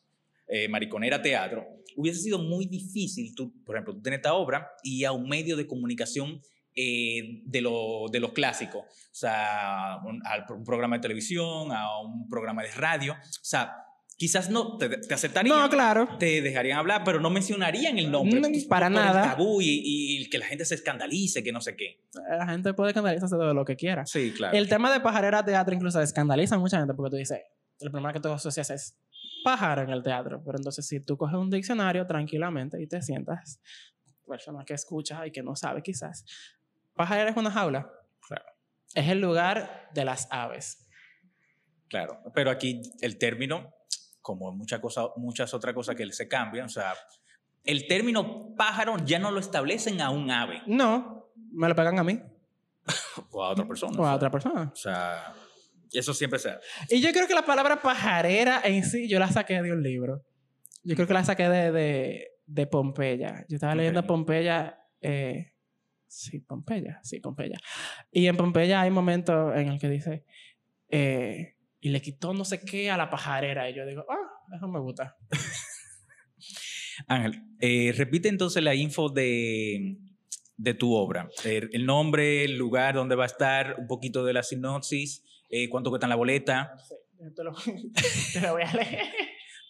Speaker 1: eh, Mariconera Teatro, hubiese sido muy difícil, tú, por ejemplo, tú tienes esta obra y a un medio de comunicación eh, de, lo, de los clásicos, o sea, un, a un programa de televisión, a un programa de radio, o sea, quizás no te, te aceptarían.
Speaker 2: No, claro.
Speaker 1: Te dejarían hablar, pero no mencionarían el nombre.
Speaker 2: No,
Speaker 1: pues,
Speaker 2: para
Speaker 1: por el
Speaker 2: nada.
Speaker 1: tabú y, y que la gente se escandalice, que no sé qué.
Speaker 2: La gente puede escandalizarse de lo que quiera.
Speaker 1: Sí, claro.
Speaker 2: El tema de pajarera teatro incluso escandaliza a mucha gente porque tú dices, el problema que tú asocias es pájaro en el teatro. Pero entonces si tú coges un diccionario tranquilamente y te sientas, persona que escucha y que no sabe quizás, pajarera es una jaula.
Speaker 1: Claro.
Speaker 2: Es el lugar de las aves.
Speaker 1: Claro, pero aquí el término, como muchas cosas, muchas otras cosas que se cambian, o sea, el término pájaro ya no lo establecen a un ave
Speaker 2: No, me lo pegan a mí
Speaker 1: o a otra persona.
Speaker 2: o a
Speaker 1: sea,
Speaker 2: otra persona.
Speaker 1: O sea, eso siempre se
Speaker 2: Y yo creo que la palabra pajarera en sí, yo la saqué de un libro. Yo creo que la saqué de, de, de Pompeya. Yo estaba leyendo
Speaker 1: Ok.
Speaker 2: Pompeya. eh, sí, Pompeya. Sí, Pompeya. Y en Pompeya hay momentos en el que dice. eh, y le quitó no sé qué a la pajarera. Y yo digo, ah, eso me gusta.
Speaker 1: Ángel, eh, repite entonces la info de, de tu obra. Eh, el nombre, el lugar donde va a estar, un poquito de la sinopsis, eh, cuánto cuesta la boleta.
Speaker 2: Sí, yo te, lo, *laughs* te lo voy a leer.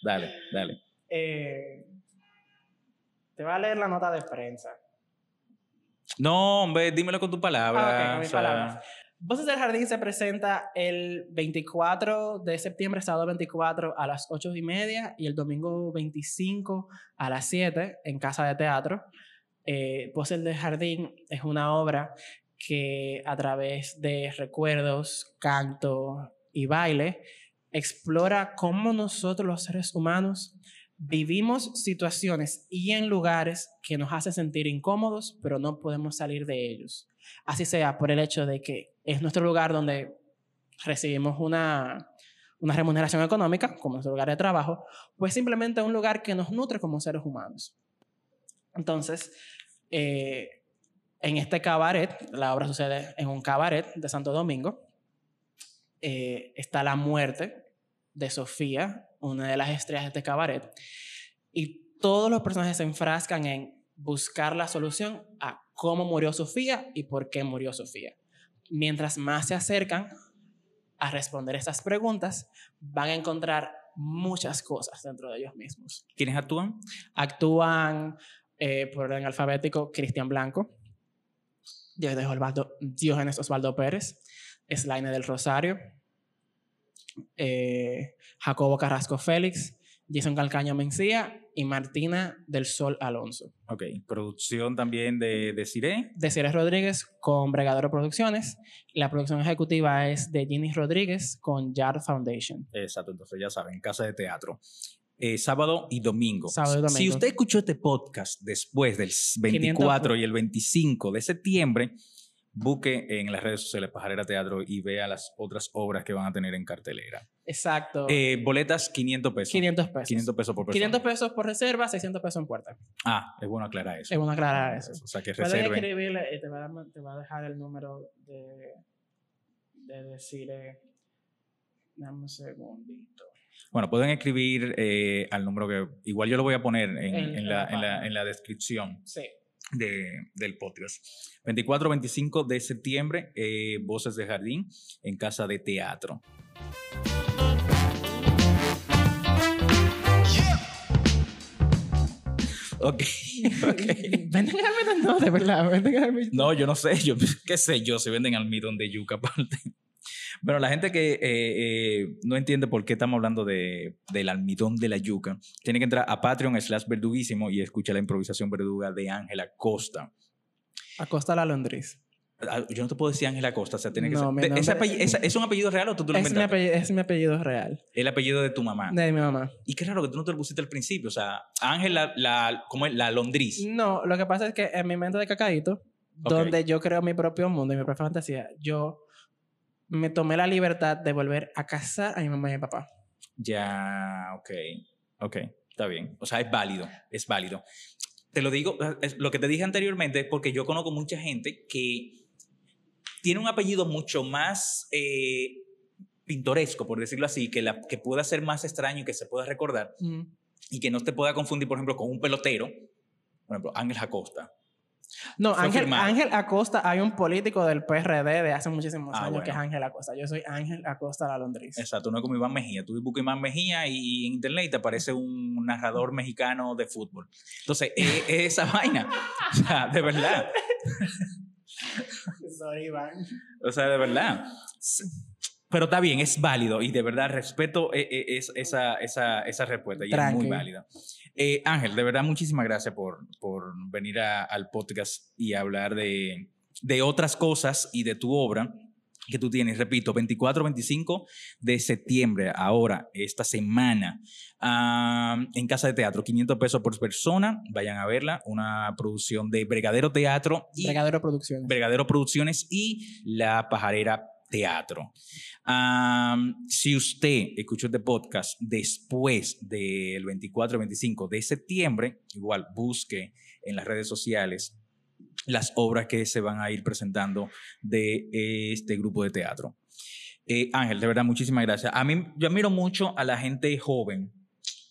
Speaker 1: Dale, dale.
Speaker 2: Eh, te voy a leer la nota de prensa.
Speaker 1: No, hombre, dímelo con tu palabra.
Speaker 2: Ah, con
Speaker 1: o
Speaker 2: mis
Speaker 1: sea,
Speaker 2: palabras. Voces del Jardín se presenta el 24 de septiembre, sábado 24 a las 8 y media y el domingo 25 a las 7 en Casa de Teatro. Eh, Voces del Jardín es una obra que a través de recuerdos, canto y baile explora cómo nosotros los seres humanos vivimos situaciones y en lugares que nos hacen sentir incómodos, pero no podemos salir de ellos. Así sea por el hecho de que es nuestro lugar donde recibimos una, una remuneración económica, como nuestro lugar de trabajo, pues simplemente un lugar que nos nutre como seres humanos. Entonces, eh, en este cabaret, la obra sucede en un cabaret de Santo Domingo, eh, está la muerte de Sofía, una de las estrellas de este cabaret, y todos los personajes se enfrascan en buscar la solución a cómo murió Sofía y por qué murió Sofía. Mientras más se acercan a responder estas preguntas, van a encontrar muchas cosas dentro de ellos mismos.
Speaker 1: ¿Quiénes actúan?
Speaker 2: Actúan eh, por orden alfabético Cristian Blanco, Diógenes Osvaldo, Diógenes Osvaldo Pérez, Slaine del Rosario, eh, Jacobo Carrasco Félix, Jason Calcaño Mencía y Martina del Sol Alonso.
Speaker 1: Ok, producción también de, de Cire.
Speaker 2: De Cires Rodríguez con Bregadero Producciones. La producción ejecutiva es de Ginny Rodríguez con Yard Foundation.
Speaker 1: Exacto, entonces ya saben, casa de teatro. Eh, sábado y domingo.
Speaker 2: Sábado y domingo.
Speaker 1: Si usted escuchó este podcast después del 24 y el 25 de septiembre, busque en las redes sociales Pajarera Teatro y vea las otras obras que van a tener en cartelera.
Speaker 2: Exacto.
Speaker 1: Eh, boletas, 500 pesos.
Speaker 2: 500 pesos.
Speaker 1: 500 pesos por persona.
Speaker 2: 500 pesos por reserva, 600 pesos en puerta.
Speaker 1: Ah, es bueno aclarar eso.
Speaker 2: Es bueno aclarar eso.
Speaker 1: O sea, que reserven.
Speaker 2: escribirle y te va, a, te va a dejar el número de, de decir. eh, dame un segundito.
Speaker 1: Bueno, pueden escribir eh, al número que igual yo lo voy a poner en,
Speaker 2: En-
Speaker 1: en la,
Speaker 2: la
Speaker 1: en, la,
Speaker 2: página.
Speaker 1: en la descripción
Speaker 2: Sí.
Speaker 1: De- del podcast. 24-25 de septiembre, eh, Voces de Jardín en Casa de Teatro. *laughs* Ok, ok.
Speaker 2: Venden almendras, no, de verdad. Venden almendras.
Speaker 1: No, yo no sé, yo *laughs* qué sé yo, si venden almidón de yuca aparte. Bueno, la gente que eh, eh, no entiende por qué estamos hablando de, del almidón de la yuca, tiene que entrar a Patreon slash verduguísimo y escucha la improvisación verduga de Ángela Costa.
Speaker 2: Acosta la Londres.
Speaker 1: Ah, Yo no te puedo decir Ángela Costa, o sea, tiene que
Speaker 2: No,
Speaker 1: ser...
Speaker 2: mi
Speaker 1: ese apellido- esa- ¿Es un apellido real o tú te lo
Speaker 2: Es mi,
Speaker 1: inventaste?
Speaker 2: apellido, es mi apellido real.
Speaker 1: El apellido de tu mamá.
Speaker 2: De mi mamá.
Speaker 1: Y qué raro que tú no te lo pusiste al principio, o sea, Ángela, la, ¿cómo es? La londriz.
Speaker 2: No, lo que pasa es que en mi mente de cacaíto, donde yo creo mi propio mundo y mi propia fantasía, yo me tomé la libertad de volver a casar a mi mamá y a mi papá.
Speaker 1: Ya, ok, ok, está bien. O sea, es válido, es válido. Te lo digo, es lo que te dije anteriormente, porque yo conozco mucha gente que tiene un apellido mucho más eh, pintoresco, por decirlo así, que, la, que pueda ser más extraño y que se pueda recordar
Speaker 2: Mm.
Speaker 1: y que no te pueda confundir, por ejemplo, con un pelotero, por ejemplo, Ángel Acosta.
Speaker 2: No, Ángel. Ángel Acosta, hay un político del PRD de hace muchísimos
Speaker 1: Ah,
Speaker 2: años
Speaker 1: bueno.
Speaker 2: que es Ángel Acosta. Yo soy Ángel Acosta la Londres.
Speaker 1: Exacto, no es como Iván Mejía. Tú buscas Iván Mejía y en internet te aparece un narrador mexicano de fútbol. Entonces, es, es esa *laughs* vaina. O sea, de verdad.
Speaker 2: Sorry, Iván.
Speaker 1: O sea, de verdad. Pero está bien, es válido y de verdad respeto eh, es- esa, esa, esa respuesta y es
Speaker 2: Tranqui.
Speaker 1: muy válida. Eh, Ángel, de verdad, muchísimas gracias por, por venir a- al podcast y hablar de, de otras cosas y de tu obra que tú tienes. Repito, 24-25 de septiembre, ahora, esta semana, ah, en Casa de Teatro, 500 pesos por persona. Vayan a verla, una producción de Bregadero Teatro y
Speaker 2: Bregadero Producciones.
Speaker 1: Bregadero Producciones y La Pajarera Teatro. Am, si usted escuchó este podcast después del 24-25 de septiembre, igual busque en las redes sociales las obras que se van a ir presentando de este grupo de teatro. Eh, Ángel, de verdad, muchísimas gracias. A mí, yo admiro mucho a la gente joven.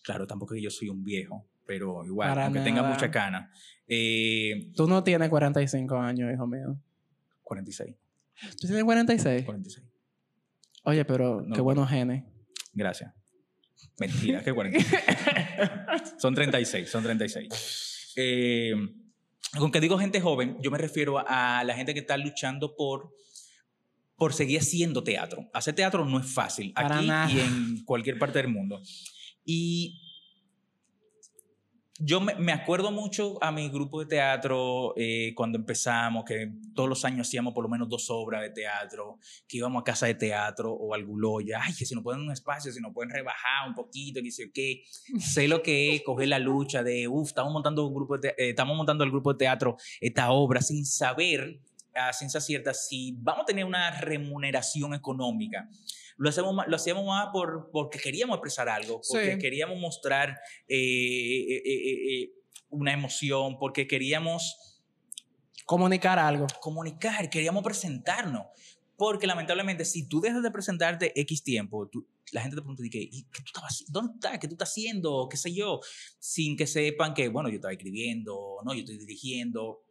Speaker 1: Claro, tampoco que yo soy un viejo, pero igual,
Speaker 2: Para
Speaker 1: aunque tenga
Speaker 2: nada.
Speaker 1: mucha cana. Eh,
Speaker 2: Tú no tienes 45 años, hijo mío.
Speaker 1: 46.
Speaker 2: ¿Tú tienes 46?
Speaker 1: 46.
Speaker 2: Oye, pero
Speaker 1: No,
Speaker 2: qué buenos genes.
Speaker 1: Gracias. Mentira, que 46. *laughs* son 36, son 36. Eh, con que digo gente joven, yo me refiero a la gente que está luchando por, por seguir haciendo teatro. Hacer teatro no es fácil,
Speaker 2: Para
Speaker 1: aquí
Speaker 2: nada.
Speaker 1: y en cualquier parte del mundo. Y yo me, me acuerdo mucho a mi grupo de teatro eh, cuando empezamos, que todos los años hacíamos por lo menos dos obras de teatro, que íbamos a casa de teatro o al Guloya, ay, que si nos pueden un espacio, si nos pueden rebajar un poquito, que sé qué. Sé lo que es coger la lucha de, uff, estamos montando un grupo de eh, estamos montando el grupo de teatro, esta obra, sin saber a ciencia cierta si vamos a tener una remuneración económica. Lo, hacemos más- lo hacíamos más por, porque queríamos expresar algo, porque
Speaker 2: Sí.
Speaker 1: queríamos mostrar eh, eh, eh, eh, eh, una emoción, porque queríamos
Speaker 2: Comunicar algo.
Speaker 1: comunicar, queríamos presentarnos. Porque lamentablemente, si tú dejas de presentarte X tiempo, tú- la gente te pregunta, ¿y qué, ¿y qué tú estabas, ¿dónde estás? ¿Qué tú estás haciendo? ¿Qué sé yo? Sin que sepan que, bueno, yo estaba escribiendo, no, yo estoy dirigiendo,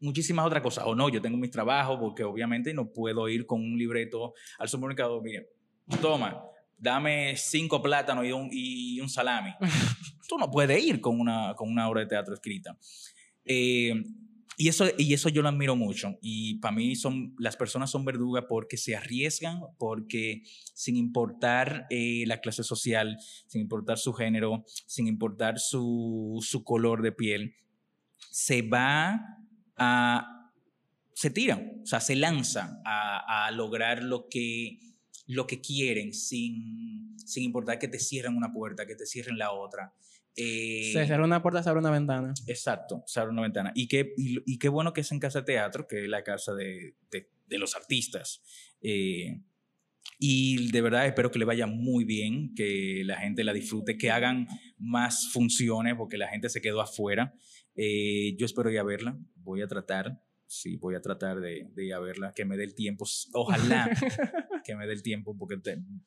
Speaker 1: muchísimas otras cosas. O no, yo tengo mis trabajos porque obviamente no puedo ir con un libreto al supermercado. Mire, toma, dame cinco plátanos y un, y un salami. *laughs* Tú no puedes ir con una, con una obra de teatro escrita. Eh, y eso, y eso yo lo admiro mucho. Y para mí son, las personas son verdugas porque se arriesgan, porque sin importar eh, la clase social, sin importar su género, sin importar su, su color de piel, se va a, se tiran, o sea, se lanzan a, a lograr lo que, lo que quieren sin, sin importar que te cierren una puerta, que te cierren la otra. Eh,
Speaker 2: Se cierra una puerta, se abre una ventana.
Speaker 1: Exacto, se abre una ventana. Y qué, y, y qué bueno que es en Casa Teatro, que es la casa de, de, de los artistas. Eh, y de verdad espero que le vaya muy bien, que la gente la disfrute, que hagan más funciones, porque la gente se quedó afuera. Eh, yo espero ir a verla, voy a tratar, sí, voy a tratar de, de ir a verla, que me dé el tiempo, *laughs* ojalá que me dé el tiempo, porque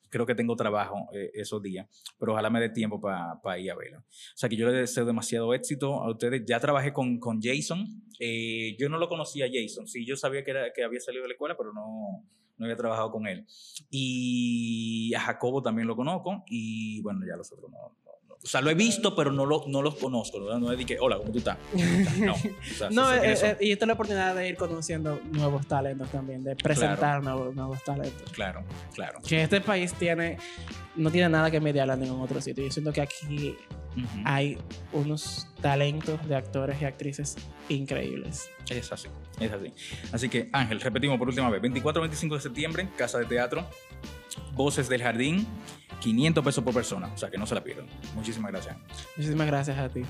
Speaker 1: creo que tengo trabajo eh, esos días, pero ojalá me dé tiempo para pa ir a verla. O sea que yo les deseo demasiado éxito a ustedes. Ya trabajé con, con Jason, eh, yo no lo conocía Jason, sí, yo sabía que, era, que había salido de la escuela, pero no, no había trabajado con él. Y a Jacobo también lo conozco, y bueno, ya los otros no o sea, lo he visto, pero no, lo, no los conozco. No, no es de que, hola, ¿cómo tú estás? *laughs* No. O sea,
Speaker 2: No, eh, eh, y esta es la oportunidad de ir conociendo nuevos talentos también, de presentar nuevos, nuevos talentos.
Speaker 1: Claro, claro.
Speaker 2: Que este país tiene, no tiene nada que envidiarle a ningún otro sitio. Yo siento que aquí
Speaker 1: Ujú.
Speaker 2: hay unos talentos de actores y actrices increíbles.
Speaker 1: Es así, es así. Así que, Ángel, repetimos por última vez: 24-25 de septiembre, Casa de Teatro, Voces del Jardín, 500 pesos por persona. O sea que no se la pierdan. Muchísimas gracias.
Speaker 2: Muchísimas gracias a ti.